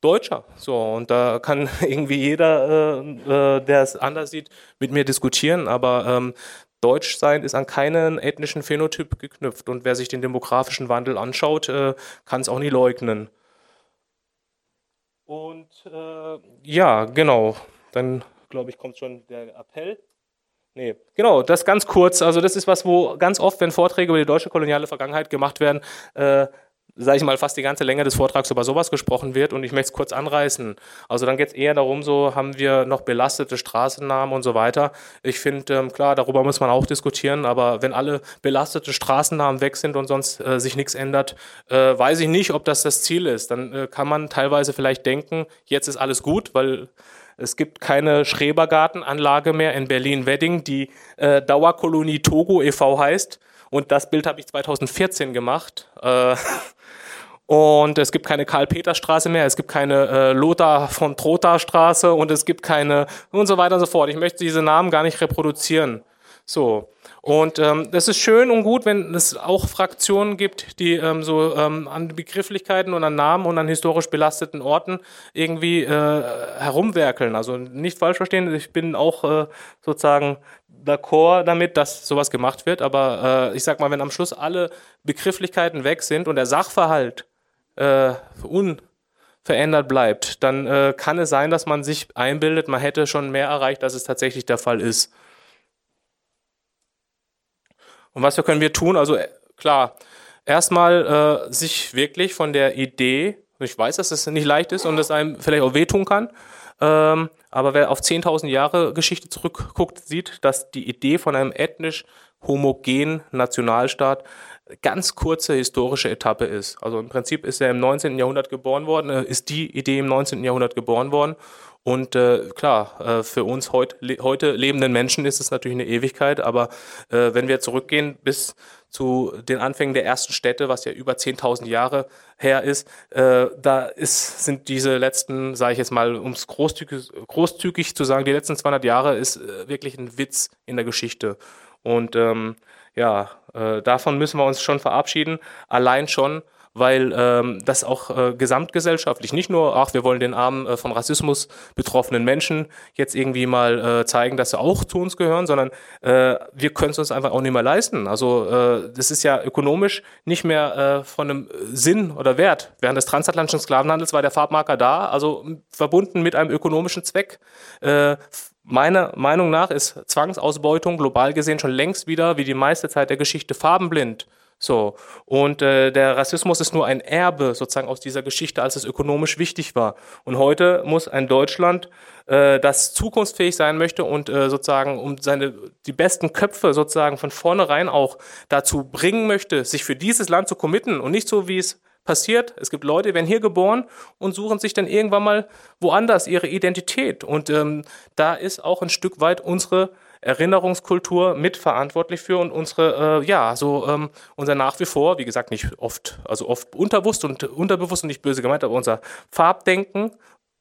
Deutscher. So, und da kann [laughs] irgendwie jeder, äh, äh, der es anders sieht, mit mir diskutieren. Aber ähm, Deutsch sein ist an keinen ethnischen Phänotyp geknüpft. Und wer sich den demografischen Wandel anschaut, äh, kann es auch nie leugnen. Und äh, ja, genau. Dann glaube ich, kommt schon der Appell. Nee, genau, das ganz kurz. Also das ist was, wo ganz oft, wenn Vorträge über die deutsche koloniale Vergangenheit gemacht werden, äh, sage ich mal, fast die ganze Länge des Vortrags über sowas gesprochen wird und ich möchte es kurz anreißen. Also dann geht es eher darum, so haben wir noch belastete Straßennamen und so weiter. Ich finde, ähm, klar, darüber muss man auch diskutieren, aber wenn alle belastete Straßennamen weg sind und sonst äh, sich nichts ändert, äh, weiß ich nicht, ob das das Ziel ist. Dann äh, kann man teilweise vielleicht denken, jetzt ist alles gut, weil es gibt keine Schrebergartenanlage mehr in Berlin-Wedding, die äh, Dauerkolonie Togo e.V. heißt. Und das Bild habe ich 2014 gemacht. Äh, [laughs] und es gibt keine Karl-Peter-Straße mehr, es gibt keine äh, Lothar von Trotha-Straße und es gibt keine und so weiter und so fort. Ich möchte diese Namen gar nicht reproduzieren. So. Und ähm, das ist schön und gut, wenn es auch Fraktionen gibt, die ähm, so ähm, an Begrifflichkeiten und an Namen und an historisch belasteten Orten irgendwie äh, herumwerkeln. Also nicht falsch verstehen, ich bin auch äh, sozusagen d'accord damit, dass sowas gemacht wird, aber äh, ich sag mal, wenn am Schluss alle Begrifflichkeiten weg sind und der Sachverhalt äh, unverändert bleibt, dann äh, kann es sein, dass man sich einbildet, man hätte schon mehr erreicht, als es tatsächlich der Fall ist. Und was können wir tun? Also äh, klar, erstmal äh, sich wirklich von der Idee, ich weiß, dass es nicht leicht ist und es einem vielleicht auch wehtun kann, ähm, aber wer auf 10.000 Jahre Geschichte zurückguckt, sieht, dass die Idee von einem ethnisch homogenen Nationalstaat ganz kurze historische Etappe ist. Also im Prinzip ist er im 19. Jahrhundert geboren worden, äh, ist die Idee im 19. Jahrhundert geboren worden. Und äh, klar, äh, für uns heut, le heute lebenden Menschen ist es natürlich eine Ewigkeit, aber äh, wenn wir zurückgehen bis zu den Anfängen der ersten Städte, was ja über 10.000 Jahre her ist, äh, da ist, sind diese letzten, sage ich jetzt mal, um es großzügig, großzügig zu sagen, die letzten 200 Jahre ist äh, wirklich ein Witz in der Geschichte. Und ähm, ja, äh, davon müssen wir uns schon verabschieden. Allein schon, weil ähm, das auch äh, gesamtgesellschaftlich nicht nur, ach, wir wollen den armen äh, von Rassismus betroffenen Menschen jetzt irgendwie mal äh, zeigen, dass sie auch zu uns gehören, sondern äh, wir können es uns einfach auch nicht mehr leisten. Also äh, das ist ja ökonomisch nicht mehr äh, von einem Sinn oder Wert. Während des transatlantischen Sklavenhandels war der Farbmarker da, also verbunden mit einem ökonomischen Zweck. Äh, Meiner Meinung nach ist Zwangsausbeutung global gesehen schon längst wieder, wie die meiste Zeit der Geschichte, farbenblind. So. Und äh, der Rassismus ist nur ein Erbe sozusagen aus dieser Geschichte, als es ökonomisch wichtig war. Und heute muss ein Deutschland, äh, das zukunftsfähig sein möchte und äh, sozusagen um seine die besten Köpfe sozusagen von vornherein auch dazu bringen möchte, sich für dieses Land zu committen und nicht so wie es passiert. Es gibt Leute, die werden hier geboren und suchen sich dann irgendwann mal woanders ihre Identität. Und ähm, da ist auch ein Stück weit unsere Erinnerungskultur mitverantwortlich für und unsere, äh, ja, so ähm, unser nach wie vor, wie gesagt, nicht oft, also oft unterbewusst und unterbewusst und nicht böse gemeint, aber unser Farbdenken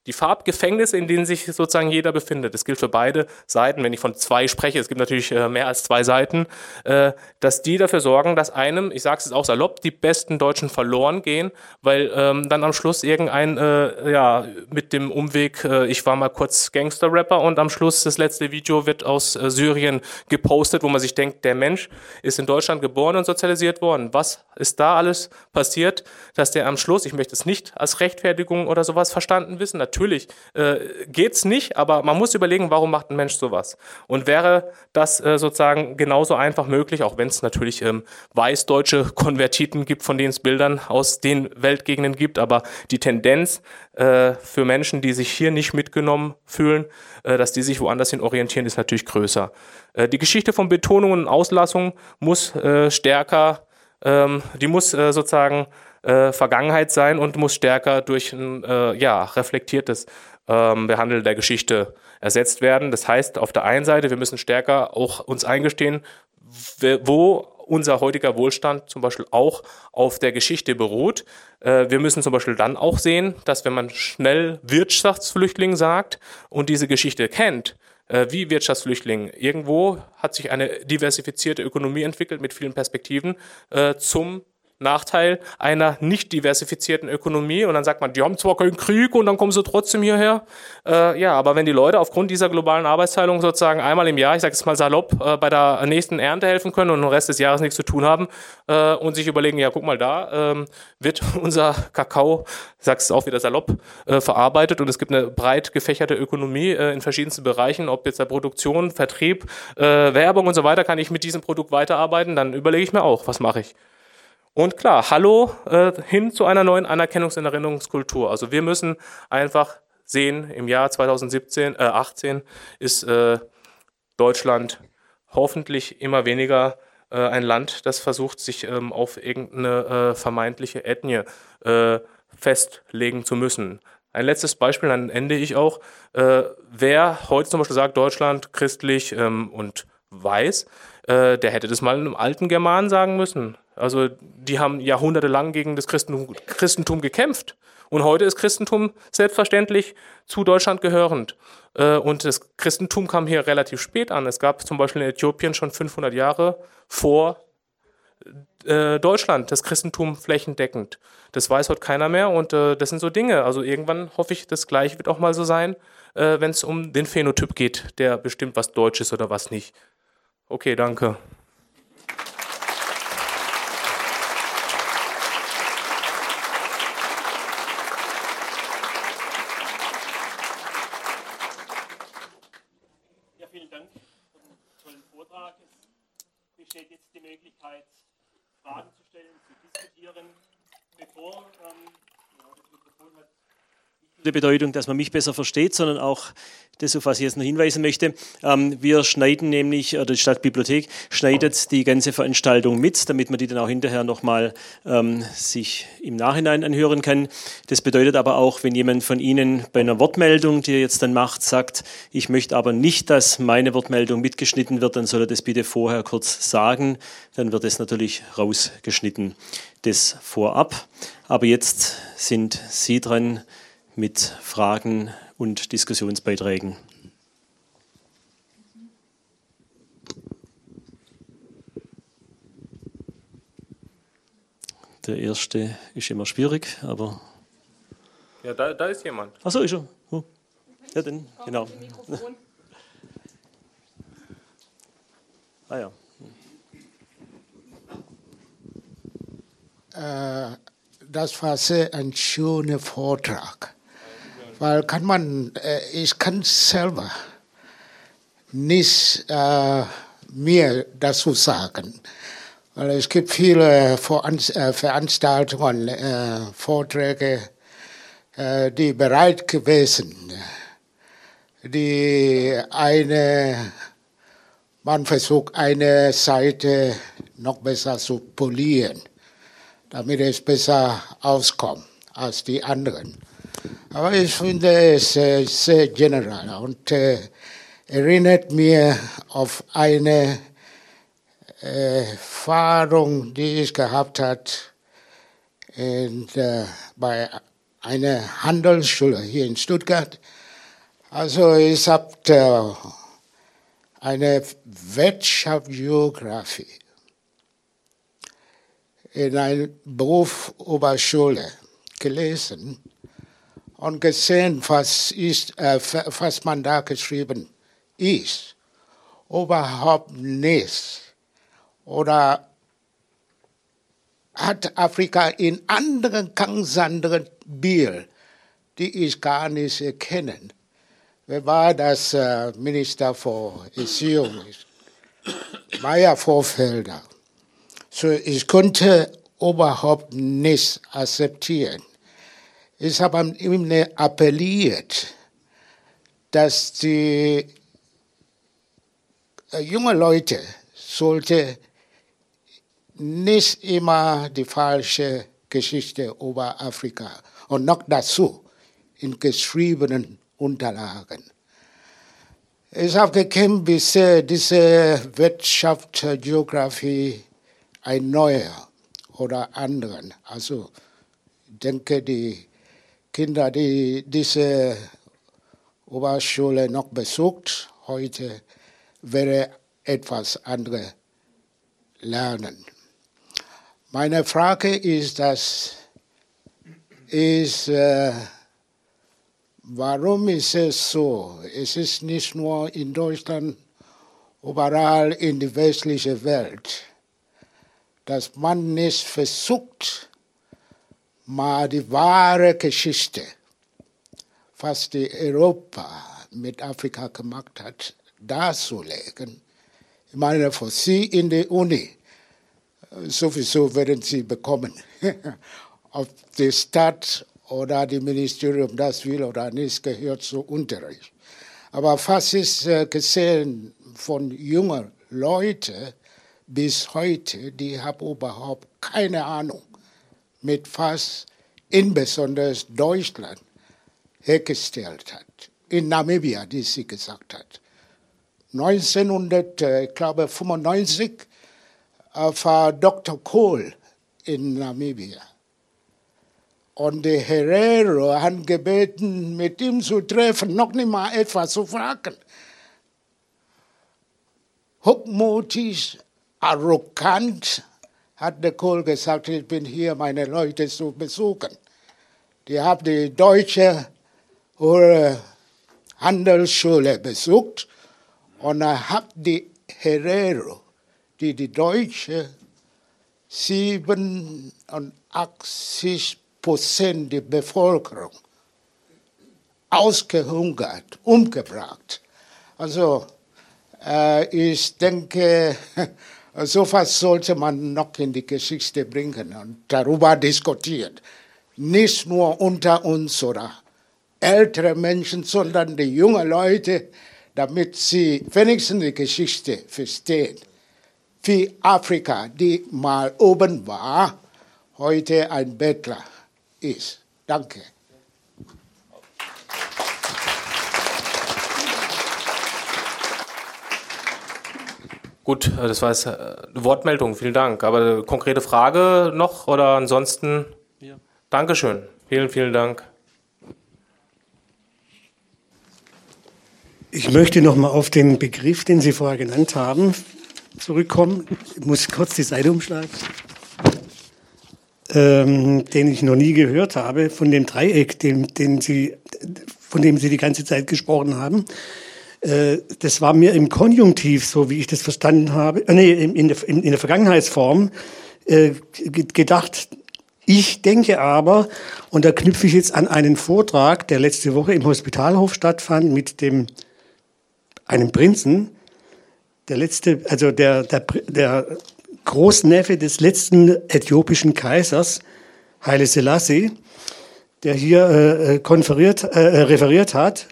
die Farbgefängnisse, in denen sich sozusagen jeder befindet. Das gilt für beide Seiten, wenn ich von zwei spreche, es gibt natürlich äh, mehr als zwei Seiten, äh, dass die dafür sorgen, dass einem, ich sage es auch salopp, die besten Deutschen verloren gehen, weil ähm, dann am Schluss irgendein, äh, ja, mit dem Umweg, ich war mal kurz Gangster-Rapper und am Schluss das letzte Video wird aus Syrien gepostet, wo man sich denkt, der Mensch ist in Deutschland geboren und sozialisiert worden. Was ist da alles passiert, dass der am Schluss, ich möchte es nicht als Rechtfertigung oder sowas verstanden wissen, natürlich äh, es nicht, aber man muss überlegen, warum macht ein Mensch sowas? Und wäre das äh, sozusagen genauso einfach möglich, auch wenn es natürlich ähm, weißdeutsche [laughs] Konvertiten gibt, von denen es Bildern aus den Weltgegenden gibt, aber die Tendenz äh, für Menschen, die sich hier nicht mitgenommen fühlen, äh, dass die sich woanders hin orientieren, ist natürlich größer. Äh, die Geschichte von Betonungen und Auslassungen muss äh, stärker, ähm, die muss äh, sozusagen äh, Vergangenheit sein und muss stärker durch ein äh, ja, reflektiertes ähm, Behandeln der Geschichte ersetzt werden. Das heißt, auf der einen Seite, wir müssen stärker auch uns eingestehen, wo unser heutiger Wohlstand zum Beispiel auch auf der Geschichte beruht. Äh, wir müssen zum Beispiel dann auch sehen, dass wenn man schnell Wirtschaftsflüchtling sagt und diese Geschichte kennt, äh, wie Wirtschaftsflüchtling, irgendwo hat sich eine diversifizierte Ökonomie entwickelt mit vielen Perspektiven äh, zum Nachteil einer nicht diversifizierten Ökonomie. Und dann sagt man, die haben zwar keinen Krieg und dann kommen sie trotzdem hierher. Äh, ja, aber wenn die Leute aufgrund dieser globalen Arbeitsteilung sozusagen einmal im Jahr, ich sage es mal salopp, äh, bei der nächsten Ernte helfen können und den Rest des Jahres nichts zu tun haben äh, und sich überlegen, ja, guck mal da, ähm, wird [laughs] unser Kakao, ich sage es auch wieder salopp, äh, verarbeitet und es gibt eine breit gefächerte Ökonomie äh, in verschiedensten Bereichen, ob jetzt der Produktion, Vertrieb, äh, Werbung und so weiter, kann ich mit diesem Produkt weiterarbeiten, dann überlege ich mir auch, was mache ich. Und klar, Hallo äh, hin zu einer neuen Anerkennungs- und Erinnerungskultur. Also wir müssen einfach sehen, im Jahr 2017, äh, 18 ist äh, Deutschland hoffentlich immer weniger äh, ein Land, das versucht, sich ähm, auf irgendeine äh, vermeintliche Ethnie äh, festlegen zu müssen. Ein letztes Beispiel, dann ende ich auch. Äh, wer heute zum Beispiel sagt, Deutschland christlich ähm, und weiß, äh, der hätte das mal einem alten Germanen sagen müssen. Also die haben jahrhundertelang gegen das Christentum, Christentum gekämpft. Und heute ist Christentum selbstverständlich zu Deutschland gehörend. Äh, und das Christentum kam hier relativ spät an. Es gab zum Beispiel in Äthiopien schon 500 Jahre vor äh, Deutschland das Christentum flächendeckend. Das weiß heute keiner mehr und äh, das sind so Dinge. Also irgendwann hoffe ich, das gleiche wird auch mal so sein, wenn es um den Phänotyp geht, der bestimmt was Deutsch ist oder was nicht. Okay, danke. Der Bedeutung, dass man mich besser versteht, sondern auch das, auf was ich jetzt noch hinweisen möchte. Ähm, wir schneiden nämlich, oder die Stadtbibliothek schneidet die ganze Veranstaltung mit, damit man die dann auch hinterher nochmal ähm, sich im Nachhinein anhören kann. Das bedeutet aber auch, wenn jemand von Ihnen bei einer Wortmeldung, die er jetzt dann macht, sagt, ich möchte aber nicht, dass meine Wortmeldung mitgeschnitten wird, dann soll er das bitte vorher kurz sagen. Dann wird es natürlich rausgeschnitten. Das vorab. Aber jetzt sind Sie dran mit Fragen und Diskussionsbeiträgen. Der erste ist immer schwierig, aber. Ja, da, da ist jemand. Achso, ist er. Oh. Ja, dann, genau. ah ja. Äh, das war sehr ein schöner Vortrag. Weil kann man, äh, ich kann selber nicht äh, mehr dazu sagen. Weil es gibt viele äh, Veranstaltungen, äh, Vorträge, äh, die bereit gewesen, die eine, man versucht eine Seite noch besser zu polieren, damit es besser auskommt als die anderen. Aber ich finde es äh, sehr general und äh, erinnert mir auf eine äh, Erfahrung, die ich gehabt in, äh, bei einer Handelsschule hier in Stuttgart. Also ich habe äh, eine Wirtschaftsgeografie in einer Berufsoberschule gelesen und gesehen, was, ist, äh, was man da geschrieben ist. Überhaupt nichts. Oder hat Afrika in anderen, ganz anderen Bild, die ich gar nicht erkenne. Wer war das äh, Minister für Erziehung? Meier Vorfelder. So, ich konnte überhaupt nichts akzeptieren. Ich habe ihm appelliert, dass die äh, junge Leute sollte nicht immer die falsche Geschichte über Afrika und noch dazu in geschriebenen Unterlagen. Ich habe gekämpft, bis diese Wirtschaftsgeografie ein neuer oder anderen, also ich denke die Kinder, die diese Oberschule noch besucht, heute wäre etwas anderes lernen. Meine Frage ist, dass ist, äh, warum ist es so? Es ist nicht nur in Deutschland, überall in der westlichen Welt, dass man nicht versucht, mal die wahre Geschichte, was die Europa mit Afrika gemacht hat, darzulegen. Ich meine, für Sie in der Uni, sowieso werden sie bekommen. [laughs] Ob die Stadt oder das Ministerium das will oder nicht, gehört zu Unterricht. Aber was ist äh, gesehen von jungen Leuten bis heute, die haben überhaupt keine Ahnung, mit was insbesondere Deutschland hergestellt hat. In Namibia, die sie gesagt hat. 1995 äh, war Dr. Kohl in Namibia. Und der Herrero hat gebeten, mit ihm zu treffen, noch nicht mal etwas zu fragen. Hochmutig, arrogant hat der Kohl gesagt, ich bin hier, meine Leute zu besuchen. Die haben die deutsche Handelsschule besucht und er hat die Herrero, die die deutsche 87 Prozent der Bevölkerung ausgehungert, umgebracht. Also äh, ich denke, [laughs] sowas sollte man noch in die Geschichte bringen und darüber diskutieren. Nicht nur unter uns oder ältere Menschen, sondern die jungen Leute, damit sie wenigstens die Geschichte verstehen. Wie Afrika, die mal oben war, heute ein Bettler ist. Danke. Gut, äh, das war jetzt äh, eine Wortmeldung, vielen Dank. Aber eine konkrete Frage noch oder ansonsten? Ja. Dankeschön. Vielen, vielen Dank. Ich möchte noch mal auf den Begriff, den Sie vorher genannt haben, zurückkommen. Ich muss kurz die Seite umschlagen ähm, den ich noch nie gehört habe, von dem Dreieck, dem, den Sie, von dem Sie die ganze Zeit gesprochen haben. Äh, das war mir im Konjunktiv, so wie ich das verstanden habe, äh, nee, in, der, in, der Vergangenheitsform äh, gedacht. Ich denke aber, und da knüpfe ich jetzt an einen Vortrag, der letzte Woche im Hospitalhof stattfand, mit dem einem Prinzen, der letzte, also der, der, der Großneffe des letzten äthiopischen Kaisers, Haile Selassie, der hier äh, äh konferiert, äh, referiert hat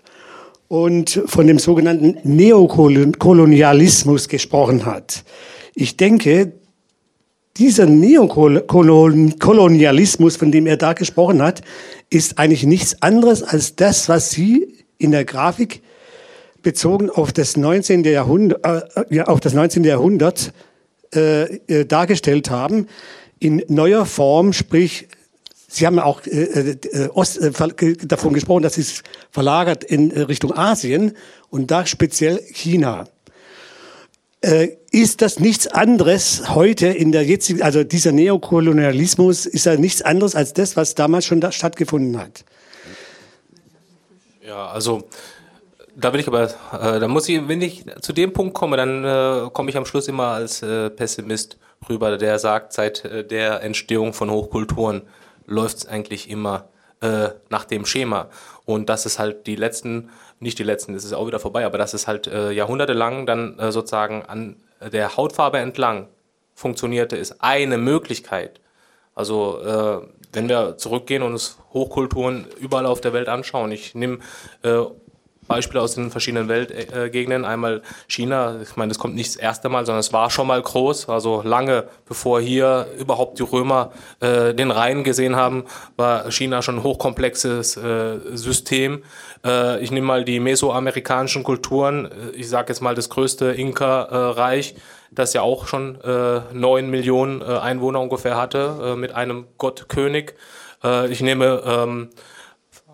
und von dem sogenannten Neokolonialismus gesprochen hat. Ich denke, dieser Neokolonialismus, von dem er da gesprochen hat, ist eigentlich nichts anderes als das, was Sie in der Grafik bezogen auf das 19. Jahrhundert, äh, auf das 19. Jahrhundert äh, äh, dargestellt haben, in neuer Form, sprich, Sie haben auch äh, äh, Ost, äh, davon gesprochen, dass es verlagert in äh, Richtung Asien und da speziell China. Äh, ist das nichts anderes heute in der jetzigen, also dieser Neokolonialismus, ist ja nichts anderes als das, was damals schon da stattgefunden hat? Ja, also da will ich aber, äh, da muss ich, wenn ich zu dem Punkt komme, dann äh, komme ich am Schluss immer als äh, Pessimist rüber, der sagt, seit äh, der Entstehung von Hochkulturen läuft es eigentlich immer äh, nach dem Schema. Und das ist halt die letzten, nicht die letzten, das ist auch wieder vorbei, aber das ist halt äh, jahrhundertelang dann äh, sozusagen an der Hautfarbe entlang funktionierte, ist eine Möglichkeit. Also äh, wenn wir zurückgehen und uns Hochkulturen überall auf der Welt anschauen, ich nehme Beispiele aus den verschiedenen Weltgegenden. Einmal China, ich meine, das kommt nicht das erste Mal, sondern es war schon mal groß. Also lange bevor hier überhaupt die Römer äh, den Rhein gesehen haben, war China schon ein hochkomplexes äh, System. Äh, ich nehme mal die mesoamerikanischen Kulturen. Äh, ich sage jetzt mal das größte Inka-Reich, das ja auch schon äh, neun Millionen äh, Einwohner ungefähr hatte, mit einem Gottkönig. ich nehme ähm,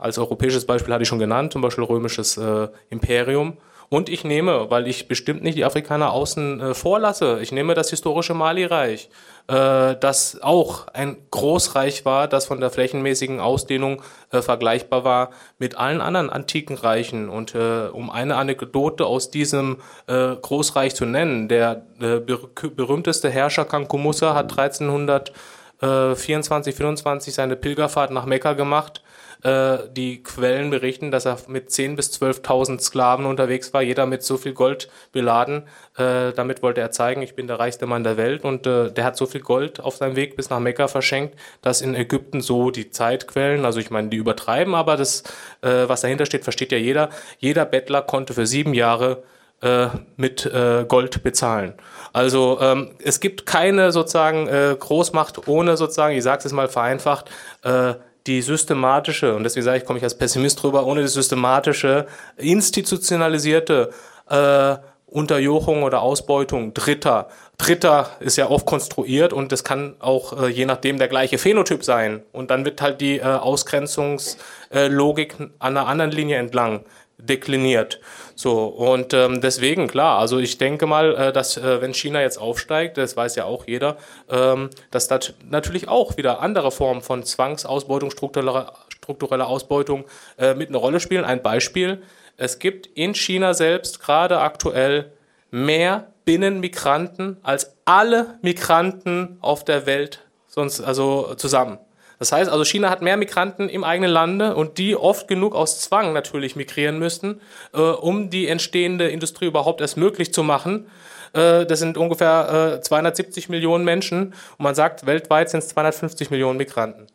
als europäisches Beispiel hatte ich schon genannt, zum Beispiel römisches äh, Imperium. Und ich nehme, weil ich bestimmt nicht die Afrikaner außen äh, vorlasse, ich nehme das historische Mali-Reich, äh, das auch ein Großreich war, das von der flächenmäßigen Ausdehnung äh, vergleichbar war mit allen anderen antiken Reichen. Und äh, um eine Anekdote aus diesem äh, Großreich zu nennen, der äh, berühmteste Herrscher Kanku Musa hat 1324, 24 seine Pilgerfahrt nach Mekka gemacht Äh, die Quellen berichten, dass er mit 10.000 bis 12.000 Sklaven unterwegs war, jeder mit so viel Gold beladen. Äh, damit wollte er zeigen, ich bin der reichste Mann der Welt und äh, der hat so viel Gold auf seinem Weg bis nach Mekka verschenkt, dass in Ägypten so die Zeitquellen, also ich meine, die übertreiben, aber das, äh, was dahinter steht, versteht ja jeder. Jeder Bettler konnte für sieben Jahre äh, mit äh, Gold bezahlen. Also ähm, es gibt keine sozusagen äh, Großmacht ohne sozusagen, ich sage es mal vereinfacht, äh, die systematische, und deswegen sage ich, komme ich als Pessimist drüber, ohne die systematische, institutionalisierte äh, Unterjochung oder Ausbeutung Dritter. Dritter ist ja oft konstruiert und das kann auch äh, je nachdem der gleiche Phänotyp sein. Und dann wird halt die äh, Ausgrenzungslogik an einer anderen Linie entlang dekliniert. So, und ähm, deswegen, klar, also ich denke mal, äh, dass äh, wenn China jetzt aufsteigt, das weiß ja auch jeder, ähm, dass da natürlich auch wieder andere Formen von Zwangsausbeutung, struktureller, struktureller Ausbeutung äh, mit eine Rolle spielen. Ein Beispiel, es gibt in China selbst gerade aktuell mehr Binnenmigranten als alle Migranten auf der Welt sonst also zusammen. Das heißt also, China hat mehr Migranten im eigenen Lande und die oft genug aus Zwang natürlich migrieren müssten, äh, um die entstehende Industrie überhaupt erst möglich zu machen. Äh, das sind ungefähr äh, 270 Millionen Menschen und man sagt, weltweit sind es 250 Millionen Migranten.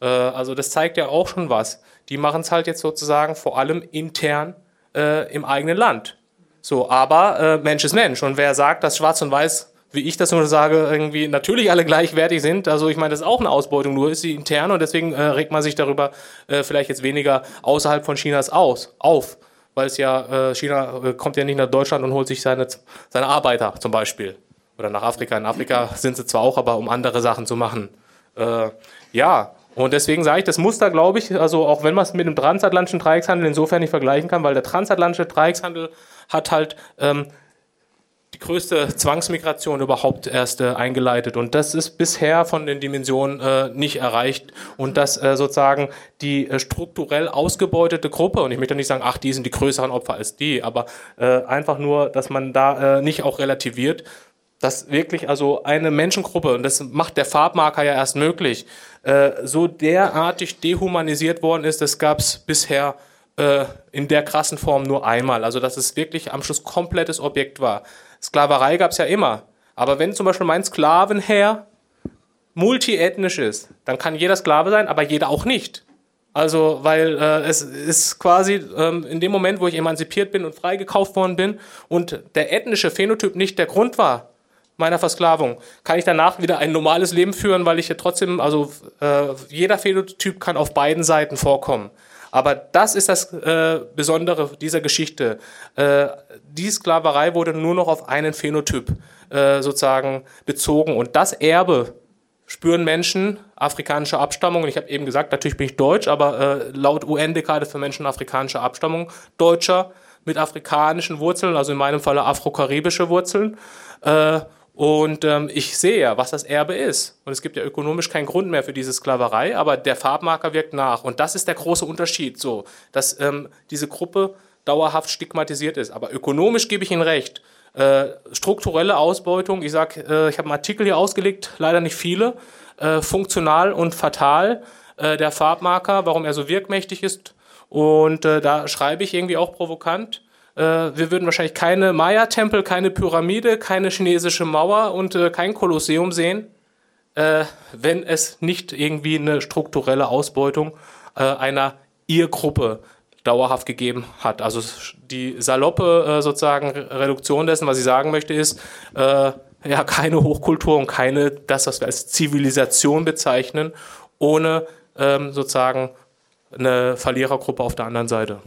Äh, also das zeigt ja auch schon was. Die machen es halt jetzt sozusagen vor allem intern äh, im eigenen Land. So, aber äh, Mensch ist Mensch und wer sagt, dass Schwarz und Weiß wie ich das nur sage, irgendwie natürlich alle gleichwertig sind. Also ich meine, das ist auch eine Ausbeutung, nur ist sie interne und deswegen äh, regt man sich darüber äh, vielleicht jetzt weniger außerhalb von Chinas aus, auf. Weil es ja, äh, China äh, kommt ja nicht nach Deutschland und holt sich seine, seine Arbeiter zum Beispiel. Oder nach Afrika. In Afrika sind sie zwar auch, aber um andere Sachen zu machen. Äh, ja, und deswegen sage ich, das Muster, glaube ich, also auch wenn man es mit dem transatlantischen Dreieckshandel insofern nicht vergleichen kann, weil der transatlantische Dreieckshandel hat halt ähm, die größte Zwangsmigration überhaupt erst äh, eingeleitet. Und das ist bisher von den Dimensionen äh, nicht erreicht. Und dass äh, sozusagen die äh, strukturell ausgebeutete Gruppe, und ich möchte nicht sagen, ach, die sind die größeren Opfer als die, aber äh, einfach nur, dass man da äh, nicht auch relativiert, dass wirklich also eine Menschengruppe, und das macht der Farbmarker ja erst möglich, so derartig dehumanisiert worden ist, das gab es bisher in der krassen Form nur einmal. Also dass es wirklich am Schluss komplettes Objekt war. Sklaverei gab es ja immer. Aber wenn zum Beispiel mein Sklavenherr multiethnisch ist, dann kann jeder Sklave sein, aber jeder auch nicht. Also, weil äh, es ist quasi ähm, in dem Moment, wo ich emanzipiert bin und freigekauft worden bin und der ethnische Phänotyp nicht der Grund war meiner Versklavung, kann ich danach wieder ein normales Leben führen, weil ich ja trotzdem, also äh, jeder Phänotyp kann auf beiden Seiten vorkommen. Aber das ist das äh, Besondere dieser Geschichte. Äh, die Sklaverei wurde nur noch auf einen Phänotyp äh, sozusagen bezogen. Und das Erbe spüren Menschen afrikanischer Abstammung. Und ich habe eben gesagt, natürlich bin ich Deutsch, aber äh, laut UN-Dekade für Menschen afrikanischer Abstammung Deutscher mit afrikanischen Wurzeln, also in meinem Falle afrokaribische Wurzeln. Und ähm, ich sehe ja, was das Erbe ist. Und es gibt ja ökonomisch keinen Grund mehr für diese Sklaverei, aber der Farbmarker wirkt nach. Und das ist der große Unterschied, so, dass ähm, diese Gruppe dauerhaft stigmatisiert ist. Aber ökonomisch gebe ich Ihnen recht. Äh, strukturelle Ausbeutung, ich sag, äh, ich habe einen Artikel hier ausgelegt, leider nicht viele, äh, funktional und fatal. Äh, der Farbmarker, warum er so wirkmächtig ist. Und äh, da schreibe ich irgendwie auch provokant äh, wir würden wahrscheinlich keine Maya-Tempel, keine Pyramide, keine chinesische Mauer und äh, kein Kolosseum sehen, äh, wenn es nicht irgendwie eine strukturelle Ausbeutung einer Ihr-Gruppe dauerhaft gegeben hat. Also die saloppe sozusagen Reduktion dessen, was ich sagen möchte, ist, ja, keine Hochkultur und keine, das, was wir als Zivilisation bezeichnen, ohne ähm, sozusagen eine Verlierergruppe auf der anderen Seite.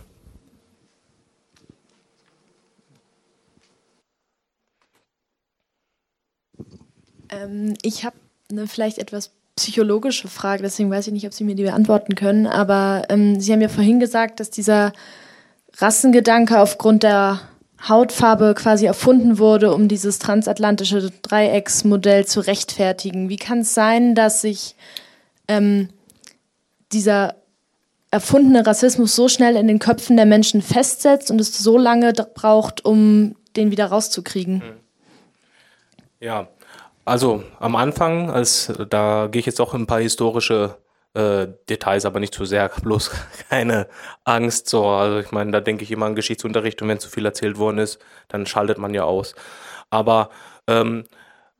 Ähm, ich habe eine vielleicht etwas psychologische Frage, deswegen weiß ich nicht, ob Sie mir die beantworten können. Aber ähm, Sie haben ja vorhin gesagt, dass dieser Rassengedanke aufgrund der Hautfarbe quasi erfunden wurde, um dieses transatlantische Dreiecksmodell zu rechtfertigen. Wie kann es sein, dass sich ähm, dieser erfundene Rassismus so schnell in den Köpfen der Menschen festsetzt und es so lange braucht, um den wieder rauszukriegen? Ja, also am Anfang, als da gehe ich jetzt auch ein paar historische Äh, Details aber nicht zu sehr, [laughs] bloß keine Angst. So, also ich meine, da denke ich immer an Geschichtsunterricht und wenn zu viel erzählt worden ist, dann schaltet man ja aus. Aber ähm,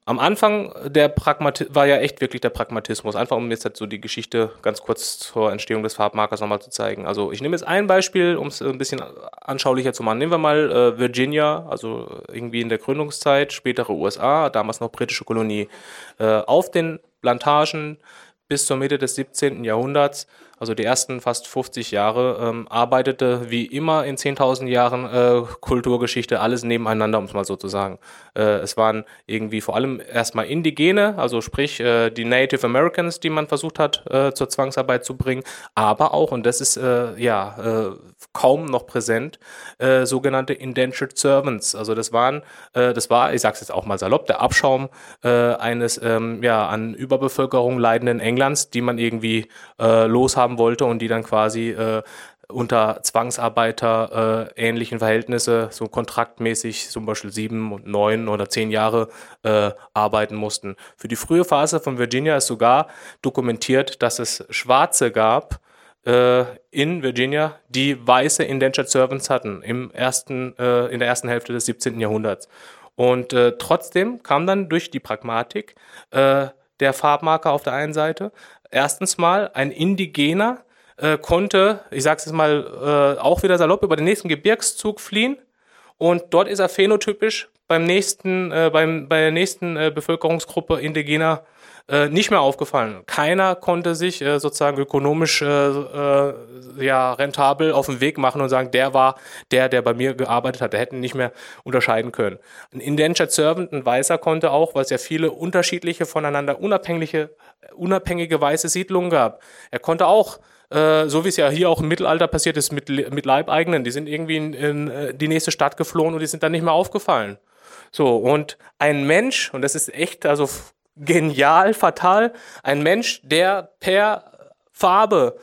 am Anfang der Pragmati war ja echt wirklich der Pragmatismus. Einfach um jetzt halt so die Geschichte ganz kurz zur Entstehung des Farbmarkers nochmal zu zeigen. Also ich nehme jetzt ein Beispiel, um es ein bisschen anschaulicher zu machen. Nehmen wir mal äh, Virginia, also irgendwie in der Gründungszeit, spätere USA, damals noch britische Kolonie. Äh, auf den Plantagen bis zur Mitte des 17. Jahrhunderts also die ersten fast 50 Jahre, ähm, arbeitete wie immer in 10.000 Jahren äh, Kulturgeschichte alles nebeneinander, um es mal so zu sagen. Äh, es waren irgendwie vor allem erstmal Indigene, also sprich äh, die Native Americans, die man versucht hat äh, zur Zwangsarbeit zu bringen, aber auch, und das ist äh, ja äh, kaum noch präsent, sogenannte Indentured Servants. Also das waren, das war, ich sag's jetzt auch mal salopp, der Abschaum eines ähm, ja an Überbevölkerung leidenden Englands, die man irgendwie loshaben haben wollte und die dann quasi äh, unter Zwangsarbeiter äh, ähnlichen Verhältnisse, so kontraktmäßig zum Beispiel sieben und neun oder zehn Jahre äh, arbeiten mussten. Für die frühe Phase von Virginia ist sogar dokumentiert, dass es Schwarze gab äh, in Virginia, die weiße Indentured Servants hatten im ersten, äh, in der ersten Hälfte des 17. Jahrhunderts. Und äh, trotzdem kam dann durch die Pragmatik der Farbmarker auf der einen Seite, erstens mal ein Indigener äh, konnte, ich sage es jetzt mal äh, auch wieder salopp, über den nächsten Gebirgszug fliehen. Und dort ist er phänotypisch beim nächsten, äh, beim, bei der nächsten äh, Bevölkerungsgruppe Indigener äh, nicht mehr aufgefallen. Keiner konnte sich äh, sozusagen ökonomisch äh, äh, ja, rentabel auf den Weg machen und sagen, der war der, der bei mir gearbeitet hat. Der hätten nicht mehr unterscheiden können. Ein Indentured Servant, ein Weißer, konnte auch, weil es ja viele unterschiedliche, voneinander unabhängige, unabhängige weiße Siedlungen gab. Er konnte auch äh, so wie es ja hier auch im Mittelalter passiert ist mit, mit Leibeigenen. Die sind irgendwie in, in, die nächste Stadt geflohen und die sind dann nicht mehr aufgefallen. So, und ein Mensch, und das ist echt, also genial, fatal. Ein Mensch, der per Farbe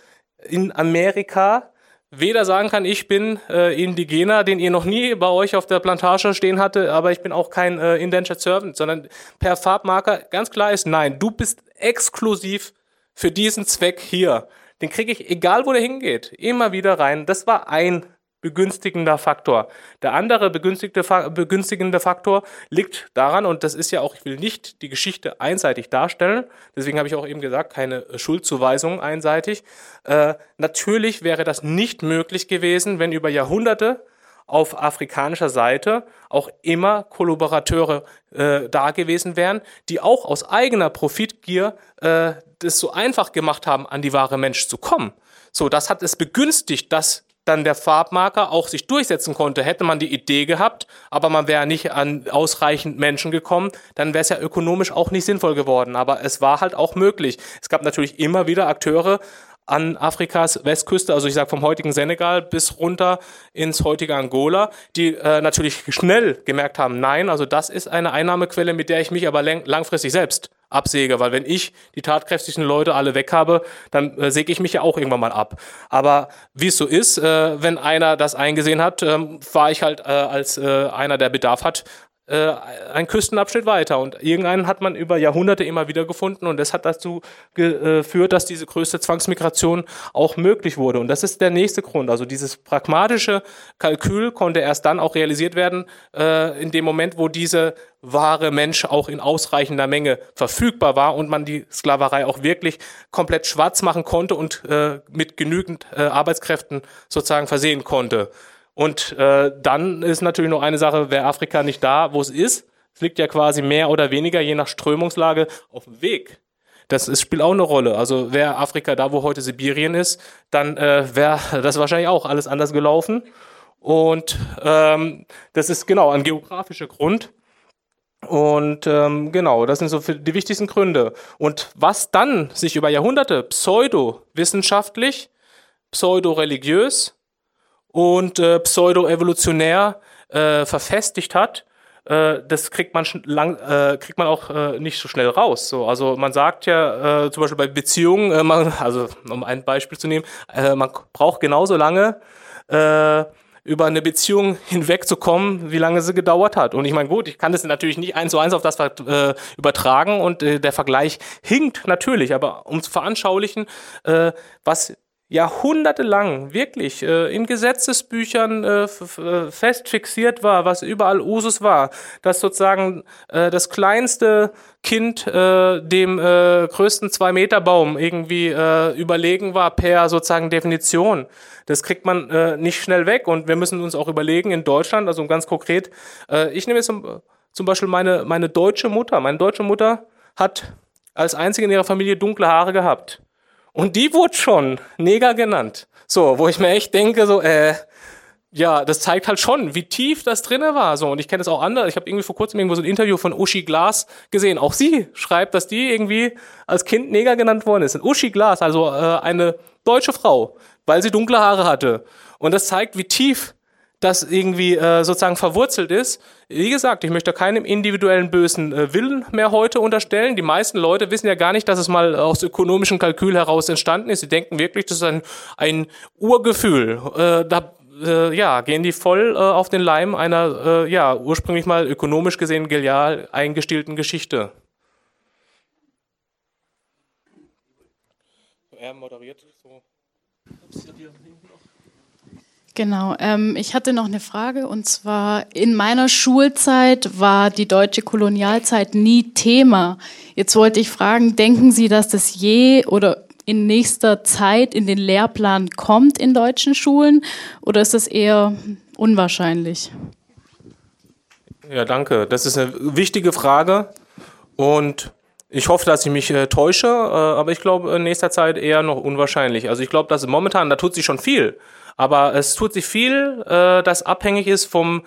in Amerika weder sagen kann, ich bin äh, Indigener, den ihr noch nie bei euch auf der Plantage stehen hatte, aber ich bin auch kein äh, Indentured Servant, sondern per Farbmarker ganz klar ist, nein, du bist exklusiv für diesen Zweck hier. Den kriege ich, egal wo der hingeht, immer wieder rein. Das war ein begünstigender Faktor. Der andere begünstigende Faktor liegt daran, und das ist ja auch, ich will nicht die Geschichte einseitig darstellen, deswegen habe ich auch eben gesagt, keine Schuldzuweisung einseitig. Äh, natürlich wäre das nicht möglich gewesen, wenn über Jahrhunderte auf afrikanischer Seite auch immer Kollaborateure äh, da gewesen wären, die auch aus eigener Profitgier äh, das so einfach gemacht haben, an die wahre Mensch zu kommen. So, das hat es begünstigt, dass dann der Farbmarker auch sich durchsetzen konnte. Hätte man die Idee gehabt, aber man wäre nicht an ausreichend Menschen gekommen, dann wäre es ja ökonomisch auch nicht sinnvoll geworden. Aber es war halt auch möglich. Es gab natürlich immer wieder Akteure an Afrikas Westküste, also ich sage vom heutigen Senegal bis runter ins heutige Angola, die äh, natürlich schnell gemerkt haben, nein, also das ist eine Einnahmequelle, mit der ich mich aber langfristig selbst absäge, weil wenn ich die tatkräftigen Leute alle weg habe, dann äh, säge ich mich ja auch irgendwann mal ab. Aber wie es so ist, äh, wenn einer das eingesehen hat, ähm, war ich halt äh, als äh, einer, der Bedarf hat, äh, ein Küstenabschnitt weiter. Und irgendeinen hat man über Jahrhunderte immer wieder gefunden und das hat dazu geführt, dass diese größte Zwangsmigration auch möglich wurde. Und das ist der nächste Grund. Also dieses pragmatische Kalkül konnte erst dann auch realisiert werden, äh, in dem Moment, wo diese wahre Mensch auch in ausreichender Menge verfügbar war und man die Sklaverei auch wirklich komplett schwarz machen konnte und äh, mit genügend äh, Arbeitskräften sozusagen versehen konnte. Und äh, dann ist natürlich noch eine Sache, wäre Afrika nicht da, wo es ist, es liegt ja quasi mehr oder weniger, je nach Strömungslage, auf dem Weg. Das ist, spielt auch eine Rolle. Also wäre Afrika da, wo heute Sibirien ist, dann äh, wäre [laughs] das wahrscheinlich auch alles anders gelaufen. Und ähm, das ist genau ein geografischer Grund. Und ähm, genau, das sind so die wichtigsten Gründe. Und was dann sich über Jahrhunderte pseudo-wissenschaftlich, pseudo-religiös und äh, pseudo-evolutionär äh, verfestigt hat, äh, das kriegt man lang, äh, kriegt man auch äh, nicht so schnell raus. So, also man sagt ja äh, zum Beispiel bei Beziehungen, äh, man, [laughs] also um ein Beispiel zu nehmen, äh, man braucht genauso lange, äh, über eine Beziehung hinwegzukommen, wie lange sie gedauert hat. Und ich meine, gut, ich kann das natürlich nicht eins zu eins auf das äh, übertragen und äh, der Vergleich hinkt natürlich, aber um zu veranschaulichen, äh, was jahrhundertelang wirklich äh, in Gesetzesbüchern äh, äh, fest fixiert war, was überall Usus war, dass sozusagen äh, das kleinste Kind äh, dem äh, größten Zwei-Meter-Baum irgendwie äh, überlegen war per sozusagen Definition. Das kriegt man äh, nicht schnell weg und wir müssen uns auch überlegen in Deutschland, also ganz konkret, äh, ich nehme jetzt zum, zum Beispiel meine, meine deutsche Mutter. Meine deutsche Mutter hat als einzige in ihrer Familie dunkle Haare gehabt. Und die wurde schon Neger genannt. So, wo ich mir echt denke, so, äh, ja, das zeigt halt schon, wie tief das drinne war. So, und ich kenne es auch anders. Ich habe irgendwie vor kurzem irgendwo so ein Interview von Uschi Glas gesehen. Auch sie schreibt, dass die irgendwie als Kind Neger genannt worden ist. Und Uschi Glas, also äh, eine deutsche Frau, weil sie dunkle Haare hatte. Und das zeigt, wie tief das irgendwie äh, sozusagen verwurzelt ist. Wie gesagt, ich möchte keinem individuellen bösen äh, Willen mehr heute unterstellen. Die meisten Leute wissen ja gar nicht, dass es mal aus ökonomischem Kalkül heraus entstanden ist. Sie denken wirklich, das ist ein, ein Urgefühl. Äh, da äh, ja, gehen die voll äh, auf den Leim einer äh, ja, ursprünglich mal ökonomisch gesehen genial eingestielten Geschichte. Er moderiert so. Genau, ähm, ich hatte noch eine Frage und zwar in meiner Schulzeit war die deutsche Kolonialzeit nie Thema. Jetzt wollte ich fragen, denken Sie, dass das je oder in nächster Zeit in den Lehrplan kommt in deutschen Schulen oder ist das eher unwahrscheinlich? Ja, danke. Das ist eine wichtige Frage und ich hoffe, dass ich mich äh, täusche, äh, aber ich glaube in nächster Zeit eher noch unwahrscheinlich. Also ich glaube, dass momentan, da tut sich schon viel. Aber es tut sich viel, äh, das abhängig ist vom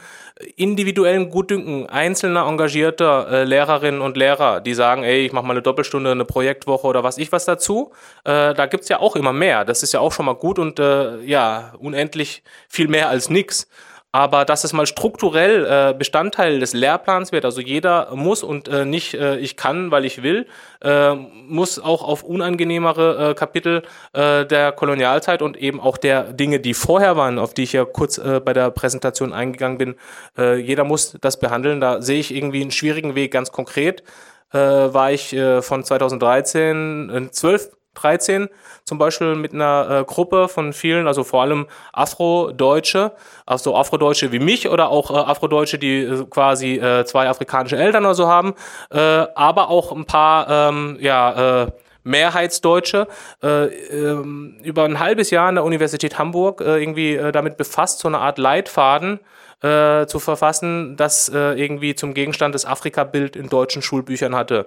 individuellen Gutdünken einzelner engagierter äh, Lehrerinnen und Lehrer, die sagen, ey, ich mache mal eine Doppelstunde, eine Projektwoche oder was ich was dazu. Äh, da gibt's ja auch immer mehr. Das ist ja auch schon mal gut und äh, ja, unendlich viel mehr als nix aber dass es mal strukturell äh, Bestandteil des Lehrplans wird. Also jeder muss und äh, nicht äh, ich kann, weil ich will, äh, muss auch auf unangenehmere äh, Kapitel äh, der Kolonialzeit und eben auch der Dinge, die vorher waren, auf die ich ja kurz äh, bei der Präsentation eingegangen bin, äh, jeder muss das behandeln. Da sehe ich irgendwie einen schwierigen Weg ganz konkret. Äh, war ich äh, von 2013 äh, 12 13 zum Beispiel mit einer äh, Gruppe von vielen, also vor allem Afrodeutsche, also Afrodeutsche wie mich oder auch äh, Afrodeutsche, die äh, quasi äh, zwei afrikanische Eltern oder so haben, äh, aber auch ein paar, ähm, ja, äh, Mehrheitsdeutsche äh, ähm, über ein halbes Jahr an der Universität Hamburg äh, irgendwie äh, damit befasst, so eine Art Leitfaden äh, zu verfassen, das äh, irgendwie zum Gegenstand des Afrika-Bild in deutschen Schulbüchern hatte.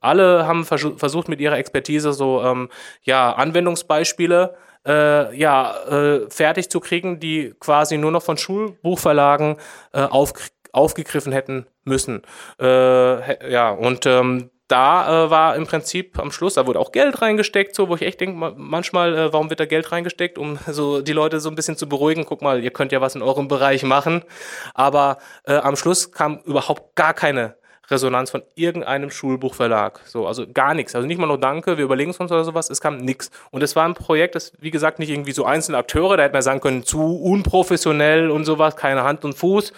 Alle haben vers versucht mit ihrer Expertise so ähm, ja Anwendungsbeispiele äh, ja äh, fertig zu kriegen, die quasi nur noch von Schulbuchverlagen äh, auf, aufgegriffen hätten müssen. Äh, ja und ähm, da äh, war im Prinzip am Schluss, da wurde auch Geld reingesteckt, so wo ich echt denke, manchmal, äh, warum wird da Geld reingesteckt, um [laughs] so die Leute so ein bisschen zu beruhigen. Guck mal, ihr könnt ja was in eurem Bereich machen. Aber äh, am Schluss kam überhaupt gar keine Resonanz von irgendeinem Schulbuchverlag. So, also gar nichts. Also nicht mal nur Danke, wir überlegen es uns oder sowas, es kam nichts. Und es war ein Projekt, das, wie gesagt, nicht irgendwie so einzelne Akteure, da hätte man sagen können, zu unprofessionell und sowas, keine Hand und Fuß,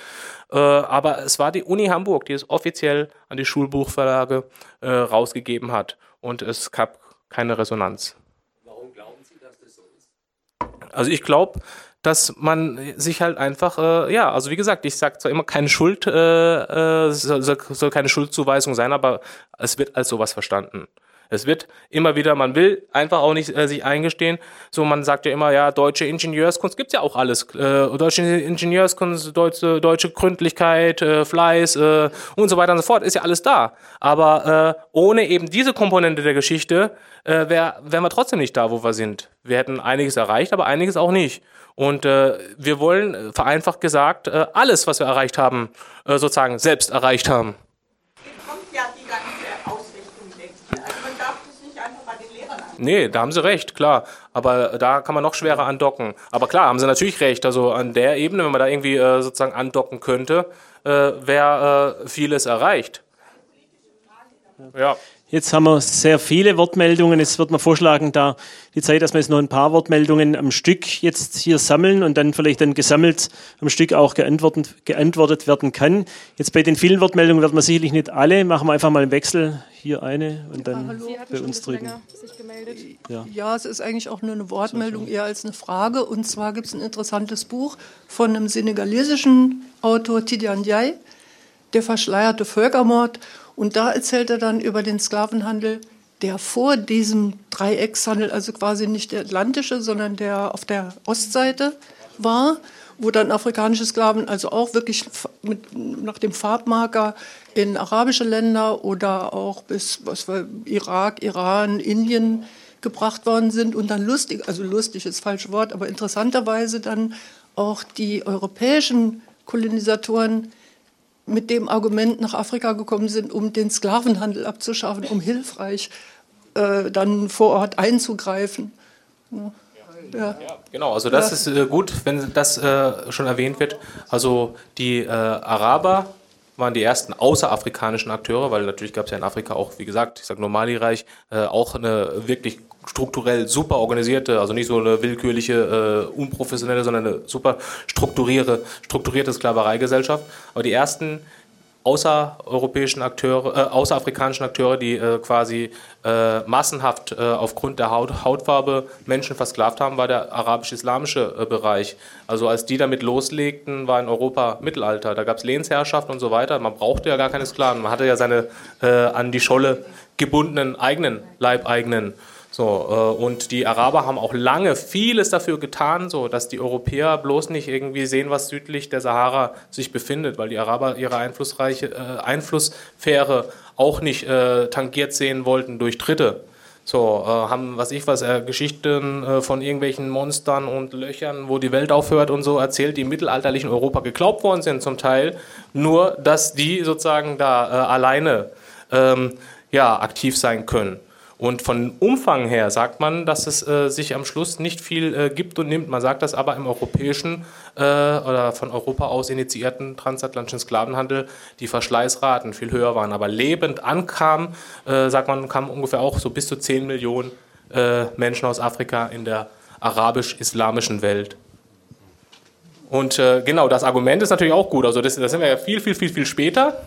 äh, aber es war die Uni Hamburg, die es offiziell an die Schulbuchverlage äh, rausgegeben hat. Und es gab keine Resonanz. Warum glauben Sie, dass das so ist? Also ich glaube, dass man sich halt einfach, äh, ja, also wie gesagt, ich sage zwar immer keine Schuld, äh, äh, soll, soll keine Schuldzuweisung sein, aber es wird als sowas verstanden. Es wird immer wieder, man will einfach auch nicht äh, sich eingestehen. So, man sagt ja immer, ja, deutsche Ingenieurskunst gibt's ja auch alles. Äh, deutsche Ingenieurskunst, deutsche, deutsche Gründlichkeit, äh, Fleiß äh, und so weiter und so fort, ist ja alles da. Aber äh, ohne eben diese Komponente der Geschichte äh, wär, wären wir trotzdem nicht da, wo wir sind. Wir hätten einiges erreicht, aber einiges auch nicht. Und äh, wir wollen, äh, vereinfacht gesagt, äh, alles, was wir erreicht haben, äh, sozusagen selbst erreicht haben. Nee, da haben sie recht, klar. Aber da kann man noch schwerer andocken. Aber klar, haben sie natürlich recht. Also an der Ebene, wenn man da irgendwie äh, sozusagen andocken könnte, äh, wäre äh, vieles erreicht. Ja. Jetzt haben wir sehr viele Wortmeldungen. Jetzt wird man vorschlagen, da die Zeit, dass wir jetzt noch ein paar Wortmeldungen am Stück jetzt hier sammeln und dann vielleicht dann gesammelt am Stück auch geantwortet, geantwortet werden kann. Jetzt bei den vielen Wortmeldungen wird man sicherlich nicht alle. Machen wir einfach mal einen Wechsel. Hier eine und dann Hallo. bei uns drüben. Ja. ja, es ist eigentlich auch nur eine Wortmeldung eher als eine Frage. Und zwar gibt es ein interessantes Buch von einem senegalesischen Autor Tidiane Diaye, Der verschleierte Völkermord. Und da erzählt er dann über den Sklavenhandel, der vor diesem Dreieckshandel, also quasi nicht der atlantische, sondern der auf der Ostseite war, wo dann afrikanische Sklaven also auch wirklich mit, nach dem Farbmarker in arabische Länder oder auch bis was war, Irak, Iran, Indien gebracht worden sind und dann lustig, also lustig ist das falsche Wort, aber interessanterweise dann auch die europäischen Kolonisatoren mit dem Argument nach Afrika gekommen sind, um den Sklavenhandel abzuschaffen, um hilfreich äh, dann vor Ort einzugreifen. Ja. Ja. Ja, genau, also das ist äh, gut, wenn das äh, schon erwähnt wird. Also die äh, Araber waren die ersten außerafrikanischen Akteure, weil natürlich gab es ja in Afrika auch, wie gesagt, ich sage nur Mali-Reich, äh, auch eine wirklich strukturell super organisierte, also nicht so eine willkürliche, äh, unprofessionelle, sondern eine super strukturierte, strukturierte Sklavereigesellschaft. Aber die ersten außereuropäischen Akteure, äh, außerafrikanischen Akteure, die äh, quasi äh, massenhaft äh, aufgrund der Haut, Hautfarbe Menschen versklavt haben, war der arabisch-islamische äh, Bereich. Also als die damit loslegten, war in Europa Mittelalter. Da gab es Lehnsherrschaft und so weiter. Man brauchte ja gar keine Sklaven. Man hatte ja seine äh, an die Scholle gebundenen eigenen Leibeigenen. So, äh, und die Araber haben auch lange vieles dafür getan, so dass die Europäer bloß nicht irgendwie sehen, was südlich der Sahara sich befindet, weil die Araber ihre einflussreiche äh, Einflusssphäre auch nicht äh, tangiert sehen wollten durch Dritte. So, äh, haben, was ich was, äh, Geschichten äh, von irgendwelchen Monstern und Löchern, wo die Welt aufhört und so erzählt, die im mittelalterlichen Europa geglaubt worden sind zum Teil, nur dass die sozusagen da äh, alleine ähm, ja, aktiv sein können. Und von Umfang her sagt man, dass es äh, sich am Schluss nicht viel äh, gibt und nimmt. Man sagt das aber im europäischen äh, oder von Europa aus initiierten transatlantischen Sklavenhandel die Verschleißraten viel höher waren. Aber lebend ankam, äh, sagt man, kamen ungefähr auch so bis zu 10 Millionen äh, Menschen aus Afrika in der arabisch-islamischen Welt. Und äh, genau, das Argument ist natürlich auch gut. Also das, das sind wir ja viel, viel, viel, viel später,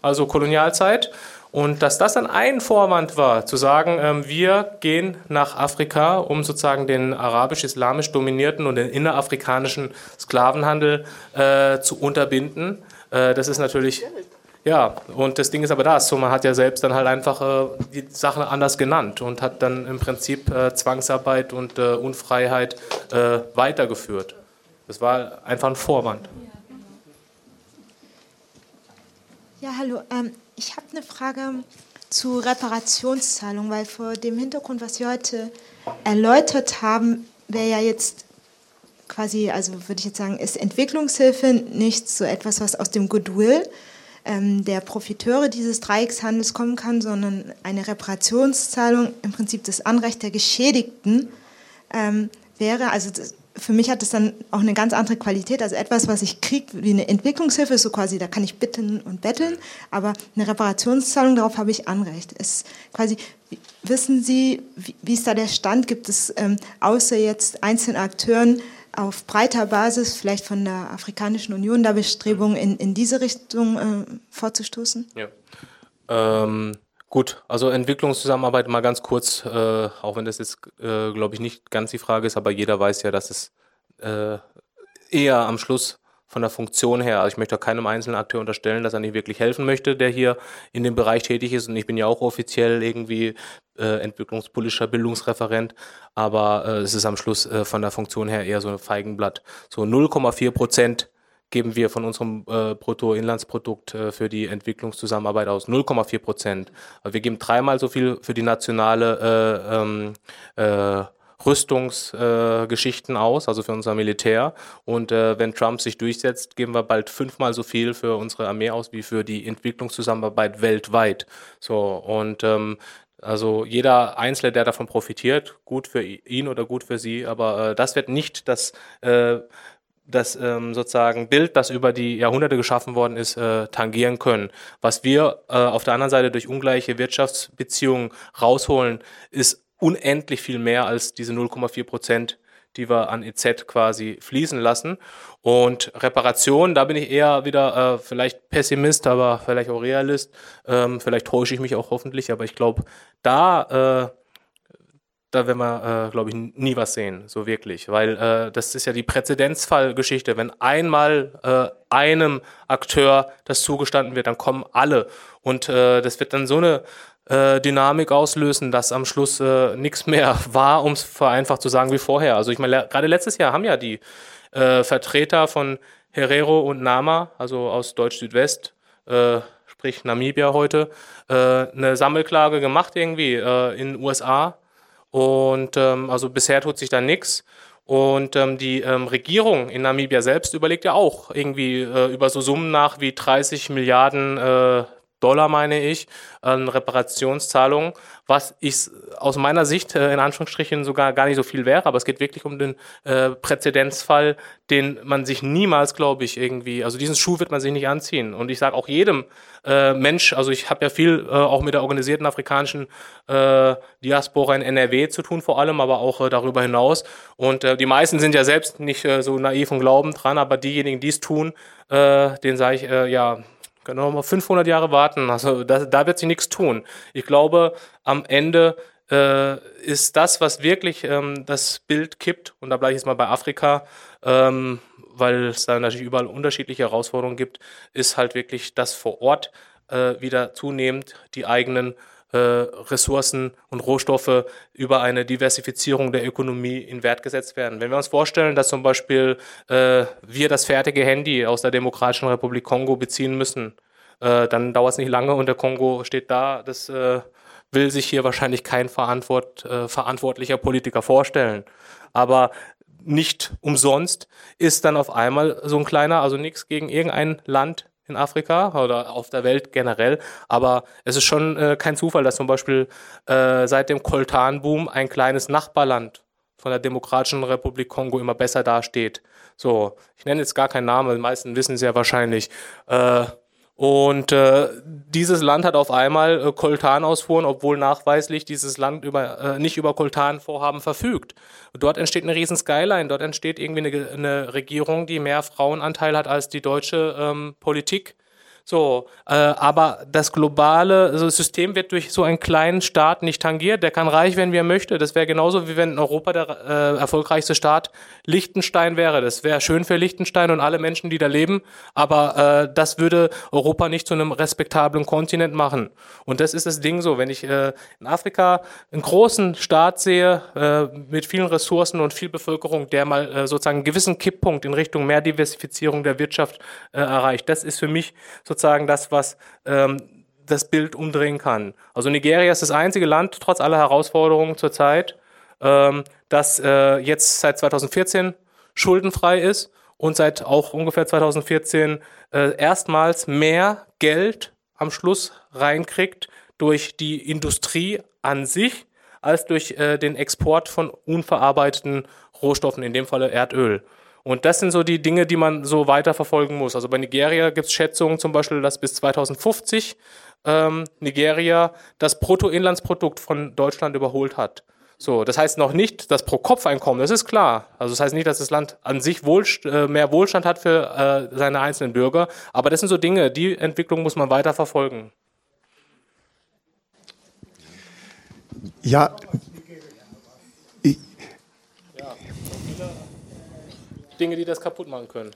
also Kolonialzeit. Und dass das dann ein Vorwand war, zu sagen, ähm, wir gehen nach Afrika, um sozusagen den arabisch-islamisch dominierten und den innerafrikanischen Sklavenhandel äh, zu unterbinden, äh, das ist natürlich. Ja, und das Ding ist aber das, so man hat ja selbst dann halt einfach äh, die Sache anders genannt und hat dann im Prinzip äh, Zwangsarbeit und äh, Unfreiheit äh, weitergeführt. Das war einfach ein Vorwand. Ja, hallo. Ähm, ich habe eine Frage zu Reparationszahlung, weil vor dem Hintergrund, was Sie heute erläutert haben, wäre ja jetzt quasi, also würde ich jetzt sagen, ist Entwicklungshilfe nicht so etwas, was aus dem Goodwill ähm, der Profiteure dieses Dreieckshandels kommen kann, sondern eine Reparationszahlung im Prinzip das Anrecht der Geschädigten ähm, wäre. Also das, für mich hat es dann auch eine ganz andere Qualität. Also etwas, was ich kriege wie eine Entwicklungshilfe, so quasi, da kann ich bitten und betteln, aber eine Reparationszahlung, darauf habe ich Anrecht. Es quasi, wissen Sie, wie, wie ist da der Stand? Gibt es ähm, außer jetzt einzelnen Akteuren auf breiter Basis, vielleicht von der Afrikanischen Union, da Bestrebungen in, in diese Richtung äh, vorzustoßen? Ja. Ähm Gut, also Entwicklungszusammenarbeit mal ganz kurz, äh, auch wenn das jetzt, äh, glaube ich, nicht ganz die Frage ist, aber jeder weiß ja, dass es äh, eher am Schluss von der Funktion her, also ich möchte keinem einzelnen Akteur unterstellen, dass er nicht wirklich helfen möchte, der hier in dem Bereich tätig ist. Und ich bin ja auch offiziell irgendwie äh, entwicklungspolitischer Bildungsreferent, aber äh, es ist am Schluss äh, von der Funktion her eher so ein Feigenblatt. So 0,4 Prozent geben wir von unserem äh, Bruttoinlandsprodukt äh, für die Entwicklungszusammenarbeit aus 0,4 Prozent. Wir geben dreimal so viel für die nationale äh, ähm, äh, Rüstungsgeschichten äh, aus, also für unser Militär. Und äh, wenn Trump sich durchsetzt, geben wir bald fünfmal so viel für unsere Armee aus wie für die Entwicklungszusammenarbeit weltweit. So und ähm, also jeder Einzelne, der davon profitiert, gut für ihn oder gut für sie, aber äh, das wird nicht das äh, das ähm, sozusagen Bild, das über die Jahrhunderte geschaffen worden ist, äh, tangieren können. Was wir äh, auf der anderen Seite durch ungleiche Wirtschaftsbeziehungen rausholen, ist unendlich viel mehr als diese 0,4 Prozent, die wir an EZ quasi fließen lassen. Und Reparation, da bin ich eher wieder äh, vielleicht Pessimist, aber vielleicht auch Realist. Ähm, vielleicht täusche ich mich auch hoffentlich, aber ich glaube, da äh, da werden wir, äh, glaube ich, nie was sehen, so wirklich. Weil äh, das ist ja die Präzedenzfallgeschichte. Wenn einmal äh, einem Akteur das zugestanden wird, dann kommen alle. Und äh, das wird dann so eine äh, Dynamik auslösen, dass am Schluss äh, nichts mehr [laughs] war, um es vereinfacht zu sagen wie vorher. Also ich meine, gerade letztes Jahr haben ja die äh, Vertreter von Herero und Nama, also aus Deutsch-Südwest, äh, sprich Namibia heute, äh, eine Sammelklage gemacht irgendwie äh, in den USA und ähm, also bisher tut sich da nichts. Und ähm, die ähm, Regierung in Namibia selbst überlegt ja auch irgendwie äh, über so Summen nach wie 30 Milliarden äh, Dollar, meine ich, an Reparationszahlungen, was ich aus meiner Sicht äh, in Anführungsstrichen sogar gar nicht so viel wäre, aber es geht wirklich um den äh, Präzedenzfall, den man sich niemals, glaube ich, irgendwie, also diesen Schuh wird man sich nicht anziehen. Und ich sage auch jedem äh, Mensch, also ich habe ja viel äh, auch mit der organisierten afrikanischen äh, Diaspora in NRW zu tun, vor allem, aber auch äh, darüber hinaus. Und die meisten sind ja selbst nicht so naiv und glauben dran, aber diejenigen, die es tun, den sage ich, ja, können noch mal 500 Jahre warten. Also da, da wird sich nichts tun. Ich glaube, am Ende äh, ist das, was wirklich ähm, das Bild kippt, und da bleibe ich jetzt mal bei Afrika, ähm, weil es da natürlich überall unterschiedliche Herausforderungen gibt, ist halt wirklich, dass vor Ort äh, wieder zunehmend die eigenen Ressourcen und Rohstoffe über eine Diversifizierung der Ökonomie in Wert gesetzt werden. Wenn wir uns vorstellen, dass zum Beispiel äh, wir das fertige Handy aus der Demokratischen Republik Kongo beziehen müssen, äh, dann dauert es nicht lange und der Kongo steht da. Das äh, will sich hier wahrscheinlich kein verantwort, äh, verantwortlicher Politiker vorstellen. Aber nicht umsonst ist dann auf einmal so ein kleiner, also nichts gegen irgendein Land in Afrika oder auf der Welt generell. Aber es ist schon äh, kein Zufall, dass zum Beispiel äh, seit dem Koltan-Boom ein kleines Nachbarland von der Demokratischen Republik Kongo immer besser dasteht. So, ich nenne jetzt gar keinen Namen, die meisten wissen es ja wahrscheinlich. Äh, und äh, dieses Land hat auf einmal äh, Koltanausfuhren, obwohl nachweislich dieses Land über, äh, nicht über Koltanvorhaben verfügt. Dort entsteht eine riesen Skyline, dort entsteht irgendwie eine, eine Regierung, die mehr Frauenanteil hat als die deutsche ähm, Politik. So, äh, aber das globale also das System wird durch so einen kleinen Staat nicht tangiert. Der kann reich werden, wie er möchte. Das wäre genauso, wie wenn in Europa der äh, erfolgreichste Staat Liechtenstein wäre. Das wäre schön für Liechtenstein und alle Menschen, die da leben. Aber äh, das würde Europa nicht zu einem respektablen Kontinent machen. Und das ist das Ding so. Wenn ich äh, in Afrika einen großen Staat sehe äh, mit vielen Ressourcen und viel Bevölkerung, der mal äh, sozusagen einen gewissen Kipppunkt in Richtung mehr Diversifizierung der Wirtschaft äh, erreicht, das ist für mich so sozusagen das, was ähm, das Bild umdrehen kann. Also Nigeria ist das einzige Land, trotz aller Herausforderungen zurzeit, ähm, das äh, jetzt seit 2014 schuldenfrei ist und seit auch ungefähr 2014 äh, erstmals mehr Geld am Schluss reinkriegt durch die Industrie an sich als durch äh, den Export von unverarbeiteten Rohstoffen, in dem Falle Erdöl. Und das sind so die Dinge, die man so weiterverfolgen muss. Also bei Nigeria gibt es Schätzungen zum Beispiel, dass bis 2050 ähm, Nigeria das Bruttoinlandsprodukt von Deutschland überholt hat. So, das heißt noch nicht das Pro-Kopf-Einkommen, das ist klar. Also das heißt nicht, dass das Land an sich Wohlst äh, mehr Wohlstand hat für äh, seine einzelnen Bürger, aber das sind so Dinge, die Entwicklung muss man weiter verfolgen. Ja, Dinge, die das kaputt machen können.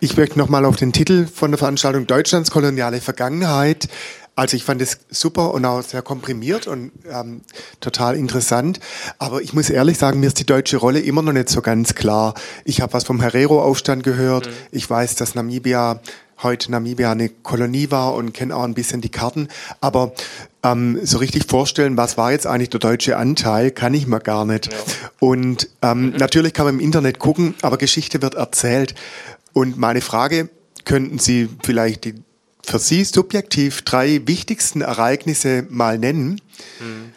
Ich möchte nochmal auf den Titel von der Veranstaltung Deutschlands koloniale Vergangenheit. Also ich fand es super und auch sehr komprimiert und ähm, total interessant. Aber ich muss ehrlich sagen, mir ist die deutsche Rolle immer noch nicht so ganz klar. Ich habe was vom Herero-Aufstand gehört. Mhm. Ich weiß, dass Namibia heute Namibia eine Kolonie war und kenne auch ein bisschen die Karten. Aber ähm, so richtig vorstellen, was war jetzt eigentlich der deutsche Anteil, kann ich mir gar nicht. Ja. Und ähm, mhm. natürlich kann man im Internet gucken, aber Geschichte wird erzählt. Und meine Frage, könnten Sie vielleicht die für Sie subjektiv drei wichtigsten Ereignisse mal nennen, mhm.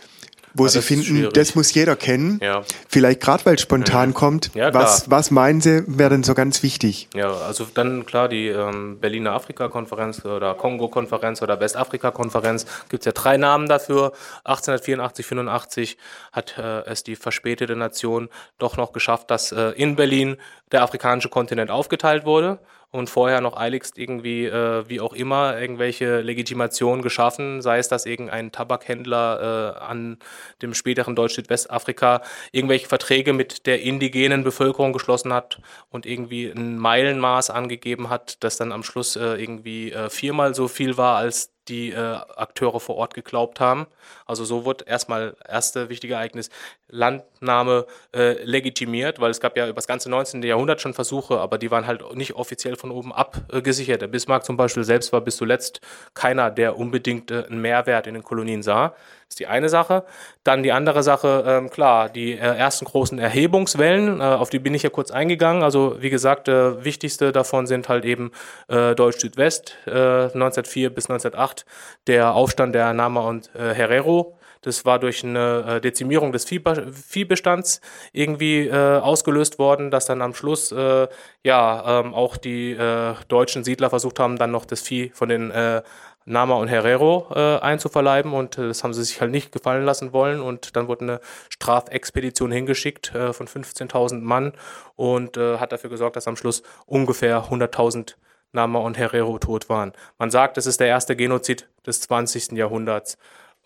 Wo ja, Sie finden, das muss jeder kennen. Ja. Vielleicht gerade, weil es spontan mhm. kommt. Ja, was, was meinen Sie, wäre denn so ganz wichtig? Ja, also dann klar die ähm, Berliner Afrika-Konferenz oder Kongo-Konferenz oder Westafrika-Konferenz. Gibt es ja drei Namen dafür. 1884, 85 hat äh, es die verspätete Nation doch noch geschafft, dass äh, in Berlin der afrikanische Kontinent aufgeteilt wurde und vorher noch eiligst irgendwie, äh, wie auch immer, irgendwelche Legitimationen geschaffen, sei es, dass irgendein Tabakhändler äh, an dem späteren Deutsch-Südwestafrika irgendwelche Verträge mit der indigenen Bevölkerung geschlossen hat und irgendwie ein Meilenmaß angegeben hat, das dann am Schluss äh, irgendwie äh, viermal so viel war als die äh, Akteure vor Ort geglaubt haben. Also so wird erstmal erste wichtige Ereignis Landnahme äh, legitimiert, weil es gab ja über das ganze 19. Jahrhundert schon Versuche, aber die waren halt nicht offiziell von oben ab äh. Der Bismarck zum Beispiel selbst war bis zuletzt keiner, der unbedingt äh, einen Mehrwert in den Kolonien sah. Ist die eine Sache. Dann die andere Sache, ähm, klar, die äh, ersten großen Erhebungswellen, äh, auf die bin ich ja kurz eingegangen. Also wie gesagt, äh, wichtigste davon sind halt eben äh, Deutsch-Südwest 1904 bis 1908, der Aufstand der Nama und Herero das war durch eine äh, Dezimierung des Viehbestands irgendwie äh, ausgelöst worden, dass dann am Schluss äh, ja ähm, auch die äh, deutschen Siedler versucht haben, dann noch das Vieh von den äh, Nama und Herrero äh, einzuverleiben und das haben sie sich halt nicht gefallen lassen wollen und dann wurde eine Strafexpedition hingeschickt von 15.000 Mann und hat dafür gesorgt, dass am Schluss ungefähr 100.000 Nama und Herrero tot waren. Man sagt, es ist der erste Genozid des 20. Jahrhunderts.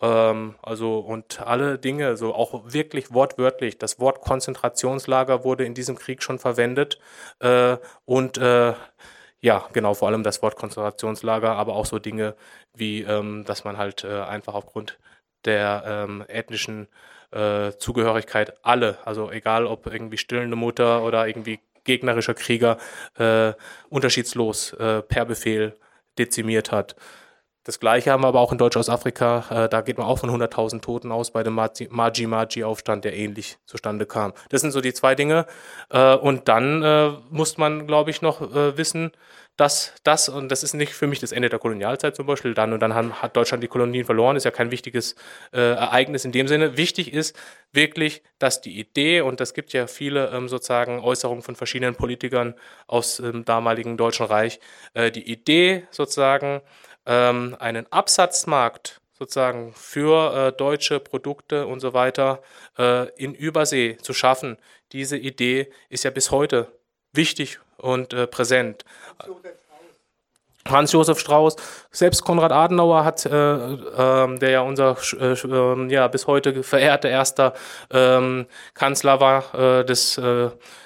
Ähm, also und alle Dinge, so auch wirklich wortwörtlich. Das Wort Konzentrationslager wurde in diesem Krieg schon verwendet äh, und äh, ja, genau, vor allem das Wort Konzentrationslager, aber auch so Dinge wie, ähm, dass man halt äh, einfach aufgrund der ähm, ethnischen äh, Zugehörigkeit alle, also egal ob irgendwie stillende Mutter oder irgendwie gegnerischer Krieger, äh, unterschiedslos äh, per Befehl dezimiert hat. Das gleiche haben wir aber auch in Deutsch-Ostafrika. Äh, da geht man auch von 100.000 Toten aus bei dem Maji-Maji-Aufstand, der ähnlich zustande kam. Das sind so die zwei Dinge. Äh, und dann äh, muss man, glaube ich, noch wissen, dass das, und das ist nicht für mich das Ende der Kolonialzeit zum Beispiel, dann und dann hat Deutschland die Kolonien verloren, ist ja kein wichtiges Ereignis in dem Sinne. Wichtig ist wirklich, dass die Idee, und das gibt ja viele ähm, sozusagen Äußerungen von verschiedenen Politikern aus dem damaligen Deutschen Reich, die Idee sozusagen, ähm, einen Absatzmarkt sozusagen für äh, deutsche Produkte und so weiter äh, in Übersee zu schaffen. Diese Idee ist ja bis heute wichtig und äh, präsent. Hans Josef Strauß, selbst Konrad Adenauer hat, äh, äh, der ja unser äh, ähm, ja bis heute verehrte erster ähm, Kanzler war äh, des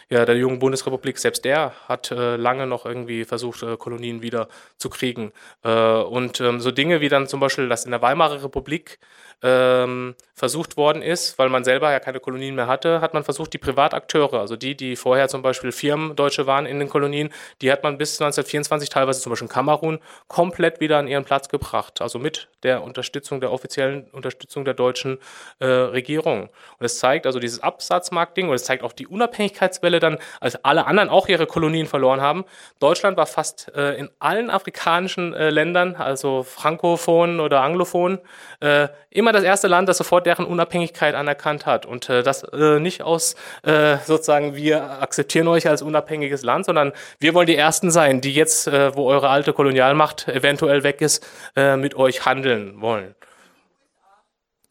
ja, der jungen Bundesrepublik, selbst der hat äh, lange noch irgendwie versucht, äh, Kolonien wieder zu kriegen. Äh, und ähm, so Dinge wie dann zum Beispiel, dass in der Weimarer Republik ähm, versucht worden ist, weil man selber ja keine Kolonien mehr hatte, hat man versucht, die Privatakteure, also die, die vorher zum Beispiel Firmendeutsche waren in den Kolonien, die hat man bis 1924 teilweise zum Beispiel in Kamerun komplett wieder an ihren Platz gebracht, also mit der Unterstützung der offiziellen Unterstützung der deutschen äh, Regierung. Und es zeigt also dieses Absatzmarktding und es zeigt auch die Unabhängigkeitswelle dann, als alle anderen auch ihre Kolonien verloren haben. Deutschland war fast äh, in allen afrikanischen äh, Ländern, also Frankophon oder Anglophon, äh, immer das erste Land, das sofort deren Unabhängigkeit anerkannt hat. Und äh, das äh, nicht aus äh, sozusagen, wir akzeptieren euch als unabhängiges Land, sondern wir wollen die Ersten sein, die jetzt, wo eure alte Kolonialmacht eventuell weg ist, mit euch handeln wollen.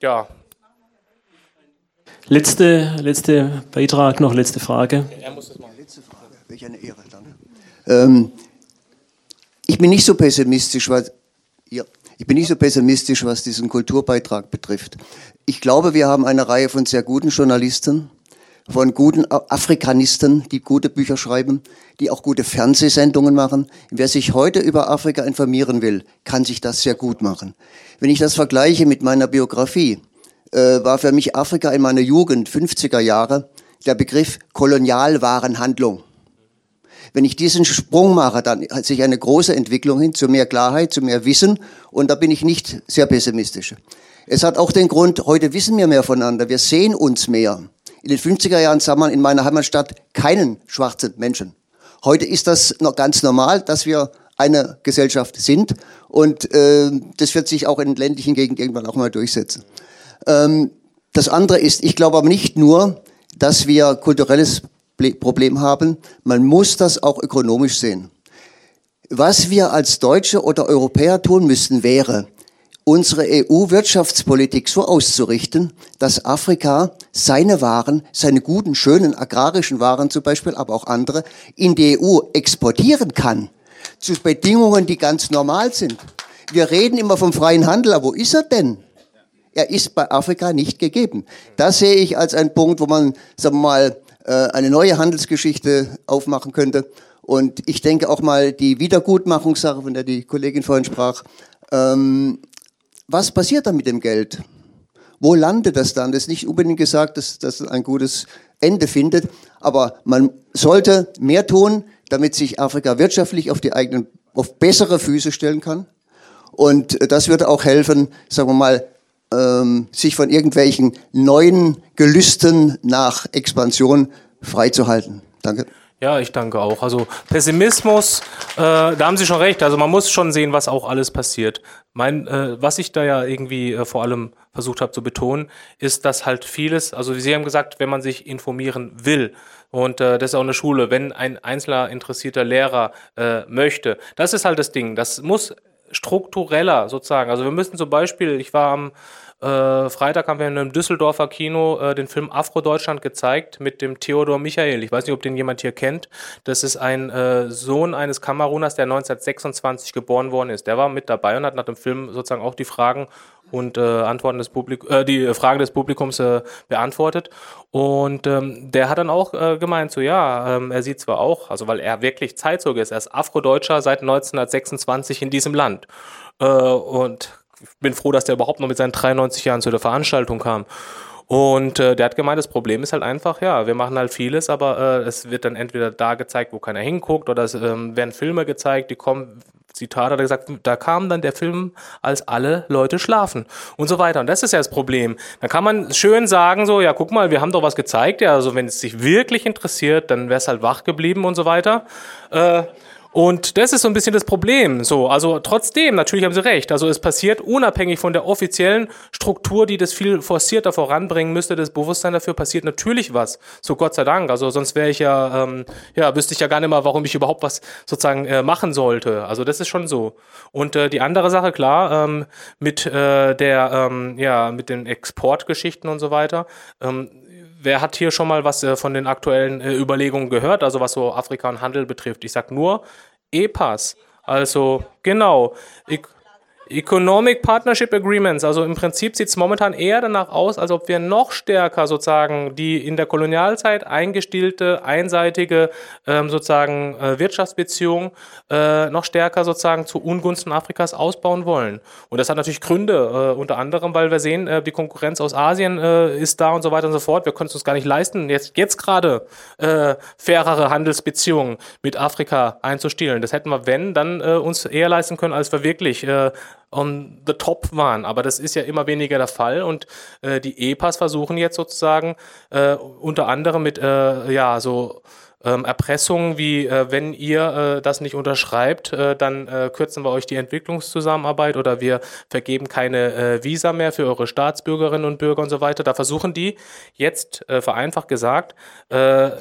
Ja. Letzte, letzte Beitrag noch, letzte Frage. Er muss das machen. Letzte Frage. Welch eine Ehre, danke. Ähm, ich bin nicht so pessimistisch, weil ich bin nicht so pessimistisch, was diesen Kulturbeitrag betrifft. Ich glaube, wir haben eine Reihe von sehr guten Journalisten, von guten Afrikanisten, die gute Bücher schreiben, die auch gute Fernsehsendungen machen. Wer sich heute über Afrika informieren will, kann sich das sehr gut machen. Wenn ich das vergleiche mit meiner Biografie, äh, war für mich Afrika in meiner Jugend, 50er Jahre, der Begriff Kolonialwarenhandlung. Wenn ich diesen Sprung mache, dann hat sich eine große Entwicklung hin zu mehr Klarheit, zu mehr Wissen und da bin ich nicht sehr pessimistisch. Es hat auch den Grund, heute wissen wir mehr voneinander, wir sehen uns mehr. In den 50er Jahren sah man in meiner Heimatstadt keinen schwarzen Menschen. Heute ist das noch ganz normal, dass wir eine Gesellschaft sind und äh, das wird sich auch in ländlichen Gegenden irgendwann auch mal durchsetzen. Ähm, das andere ist, ich glaube aber nicht nur, dass wir kulturelles Problem haben, man muss das auch ökonomisch sehen. Was wir als Deutsche oder Europäer tun müssten, wäre, unsere EU-Wirtschaftspolitik so auszurichten, dass Afrika seine Waren, seine guten, schönen agrarischen Waren zum Beispiel, aber auch andere, in die EU exportieren kann. Zu Bedingungen, die ganz normal sind. Wir reden immer vom freien Handel, aber wo ist er denn? Er ist bei Afrika nicht gegeben. Das sehe ich als einen Punkt, wo man, sagen wir mal, äh, eine neue Handelsgeschichte aufmachen könnte. Und ich denke auch mal die Wiedergutmachungssache, von der die Kollegin vorhin sprach, ähm, was passiert dann mit dem Geld? Wo landet das dann? Das ist nicht unbedingt gesagt, dass das ein gutes Ende findet, aber man sollte mehr tun, damit sich Afrika wirtschaftlich auf die eigenen, auf bessere Füße stellen kann. Und das würde auch helfen, sagen wir mal, ähm, sich von irgendwelchen neuen Gelüsten nach Expansion freizuhalten. Danke. Ja, ich danke auch. Also Pessimismus, äh, da haben Sie schon recht. Also man muss schon sehen, was auch alles passiert. Mein, äh, was ich da ja irgendwie äh, vor allem versucht habe zu betonen, ist, dass halt vieles, also Sie haben gesagt, wenn man sich informieren will, und äh, das ist auch eine Schule, wenn ein einzelner interessierter Lehrer äh, möchte, das ist halt das Ding. Das muss struktureller sozusagen. Also wir müssen zum Beispiel, ich war am äh, Freitag haben wir in einem Düsseldorfer Kino äh, den Film Afro-Deutschland gezeigt mit dem Theodor Michael. Ich weiß nicht, ob den jemand hier kennt. Das ist ein äh, Sohn eines Kameruners, der 1926 geboren worden ist. Der war mit dabei und hat nach dem Film sozusagen auch die Fragen und äh, Antworten des Publik äh, die Fragen des Publikums äh, beantwortet. Und ähm, der hat dann auch äh, gemeint, so ja, ähm, er sieht zwar auch, also weil er wirklich Zeitzeuge ist, er ist Afrodeutscher seit 1926 in diesem Land. Äh, und bin froh, dass der überhaupt noch mit seinen 93 Jahren zu der Veranstaltung kam. Und äh, der hat gemeint, das Problem ist halt einfach, ja, wir machen halt vieles, aber äh, es wird dann entweder da gezeigt, wo keiner hinguckt, oder es ähm, werden Filme gezeigt, die kommen, Zitat hat er gesagt, da kam dann der Film, als alle Leute schlafen und so weiter. Und das ist ja das Problem. Da kann man schön sagen, so, ja, guck mal, wir haben doch was gezeigt, ja, also wenn es sich wirklich interessiert, dann wäre es halt wach geblieben und so weiter. Äh, und das ist so ein bisschen das Problem. So, also trotzdem, natürlich haben Sie recht. Also es passiert unabhängig von der offiziellen Struktur, die das viel forcierter voranbringen müsste, das Bewusstsein dafür passiert natürlich was. So Gott sei Dank. Also sonst wäre ich ja, ähm, ja, wüsste ich ja gar nicht mal, warum ich überhaupt was sozusagen äh, machen sollte. Also das ist schon so. Und äh, die andere Sache, klar, ähm, mit äh, der, ähm, ja, mit den Exportgeschichten und so weiter. Ähm, wer hat hier schon mal was äh, von den aktuellen äh, Überlegungen gehört, also was so Afrika und Handel betrifft? Ich sag nur EPAS. Also genau. Ich, Economic Partnership Agreements, also im Prinzip sieht es momentan eher danach aus, als ob wir noch stärker sozusagen die in der Kolonialzeit eingestielte, einseitige ähm, sozusagen äh, Wirtschaftsbeziehung äh, noch stärker sozusagen zu Ungunsten Afrikas ausbauen wollen. Und das hat natürlich Gründe, äh, unter anderem, weil wir sehen, äh, die Konkurrenz aus Asien äh, ist da und so weiter und so fort. Wir können es uns gar nicht leisten, jetzt, jetzt gerade äh, fairere Handelsbeziehungen mit Afrika einzustielen. Das hätten wir, wenn, dann uns eher leisten können, als wir wirklich on the top waren. Aber das ist ja immer weniger der Fall und äh, die EPAs versuchen jetzt sozusagen äh, unter anderem mit äh, ja so ähm, Erpressungen wie, äh, wenn ihr äh, das nicht unterschreibt, äh, dann kürzen wir euch die Entwicklungszusammenarbeit oder wir vergeben keine Visa mehr für eure Staatsbürgerinnen und Bürger und so weiter. Da versuchen die jetzt, vereinfacht gesagt,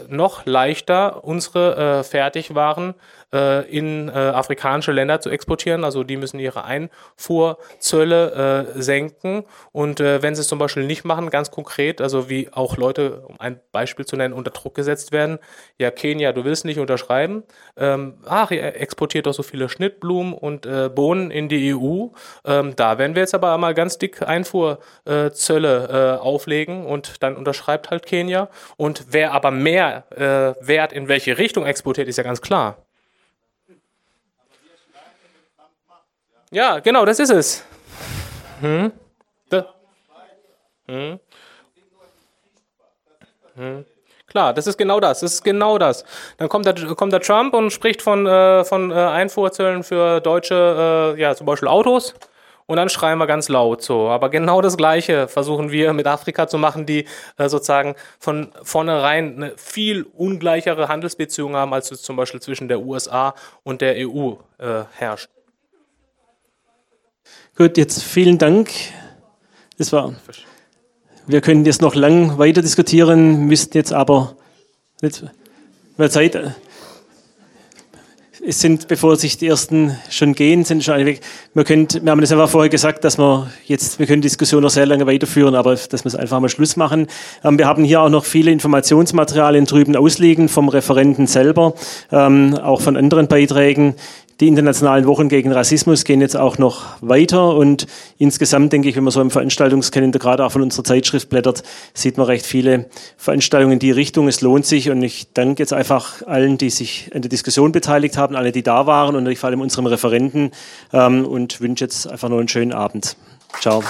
noch leichter unsere Fertigwaren äh, in äh, afrikanische Länder zu exportieren. Also die müssen ihre Einfuhrzölle äh, senken. Und äh, wenn sie es zum Beispiel nicht machen, ganz konkret, also wie auch Leute, um ein Beispiel zu nennen, unter Druck gesetzt werden, ja, Kenia, du willst nicht unterschreiben, ähm, ach, ihr exportiert doch so viele Schnittblumen und äh, Bohnen in die EU. Ähm, da werden wir jetzt aber mal ganz dick Einfuhrzölle äh, auflegen und dann unterschreibt halt Kenia. Und wer aber mehr Wert in welche Richtung exportiert, ist ja ganz klar. Ja, genau, das ist es. Hm? Da. Hm? Hm? Klar, das ist genau das. Das ist genau das. Dann kommt der, kommt der Trump und spricht von, äh, von äh, Einfuhrzöllen für deutsche, äh, ja, zum Beispiel Autos. Und dann schreien wir ganz laut so. Aber genau das Gleiche versuchen wir mit Afrika zu machen, die äh, sozusagen von vornherein eine viel ungleichere Handelsbeziehung haben, als es zum Beispiel zwischen der USA und der EU äh, herrscht. Gut, jetzt vielen Dank. Das war wir können jetzt noch lang weiter diskutieren, müssten jetzt aber nicht mehr Zeit. Es sind, bevor sich die ersten schon gehen, sind schon alle weg. Wir, können, wir haben das einfach vorher gesagt, dass wir jetzt, wir können die Diskussion noch sehr lange weiterführen, aber dass wir es einfach mal Schluss machen. Ähm, wir haben hier auch noch viele Informationsmaterialien drüben ausliegen vom Referenten selber, ähm, auch von anderen Beiträgen. Die internationalen Wochen gegen Rassismus gehen jetzt auch noch weiter und insgesamt denke ich, wenn man so im Veranstaltungskalender gerade auch von unserer Zeitschrift blättert, sieht man recht viele Veranstaltungen in die Richtung. Es lohnt sich und ich danke jetzt einfach allen, die sich an der Diskussion beteiligt haben, alle, die da waren und vor allem unserem Referenten ähm, und wünsche jetzt einfach noch einen schönen Abend. Ciao.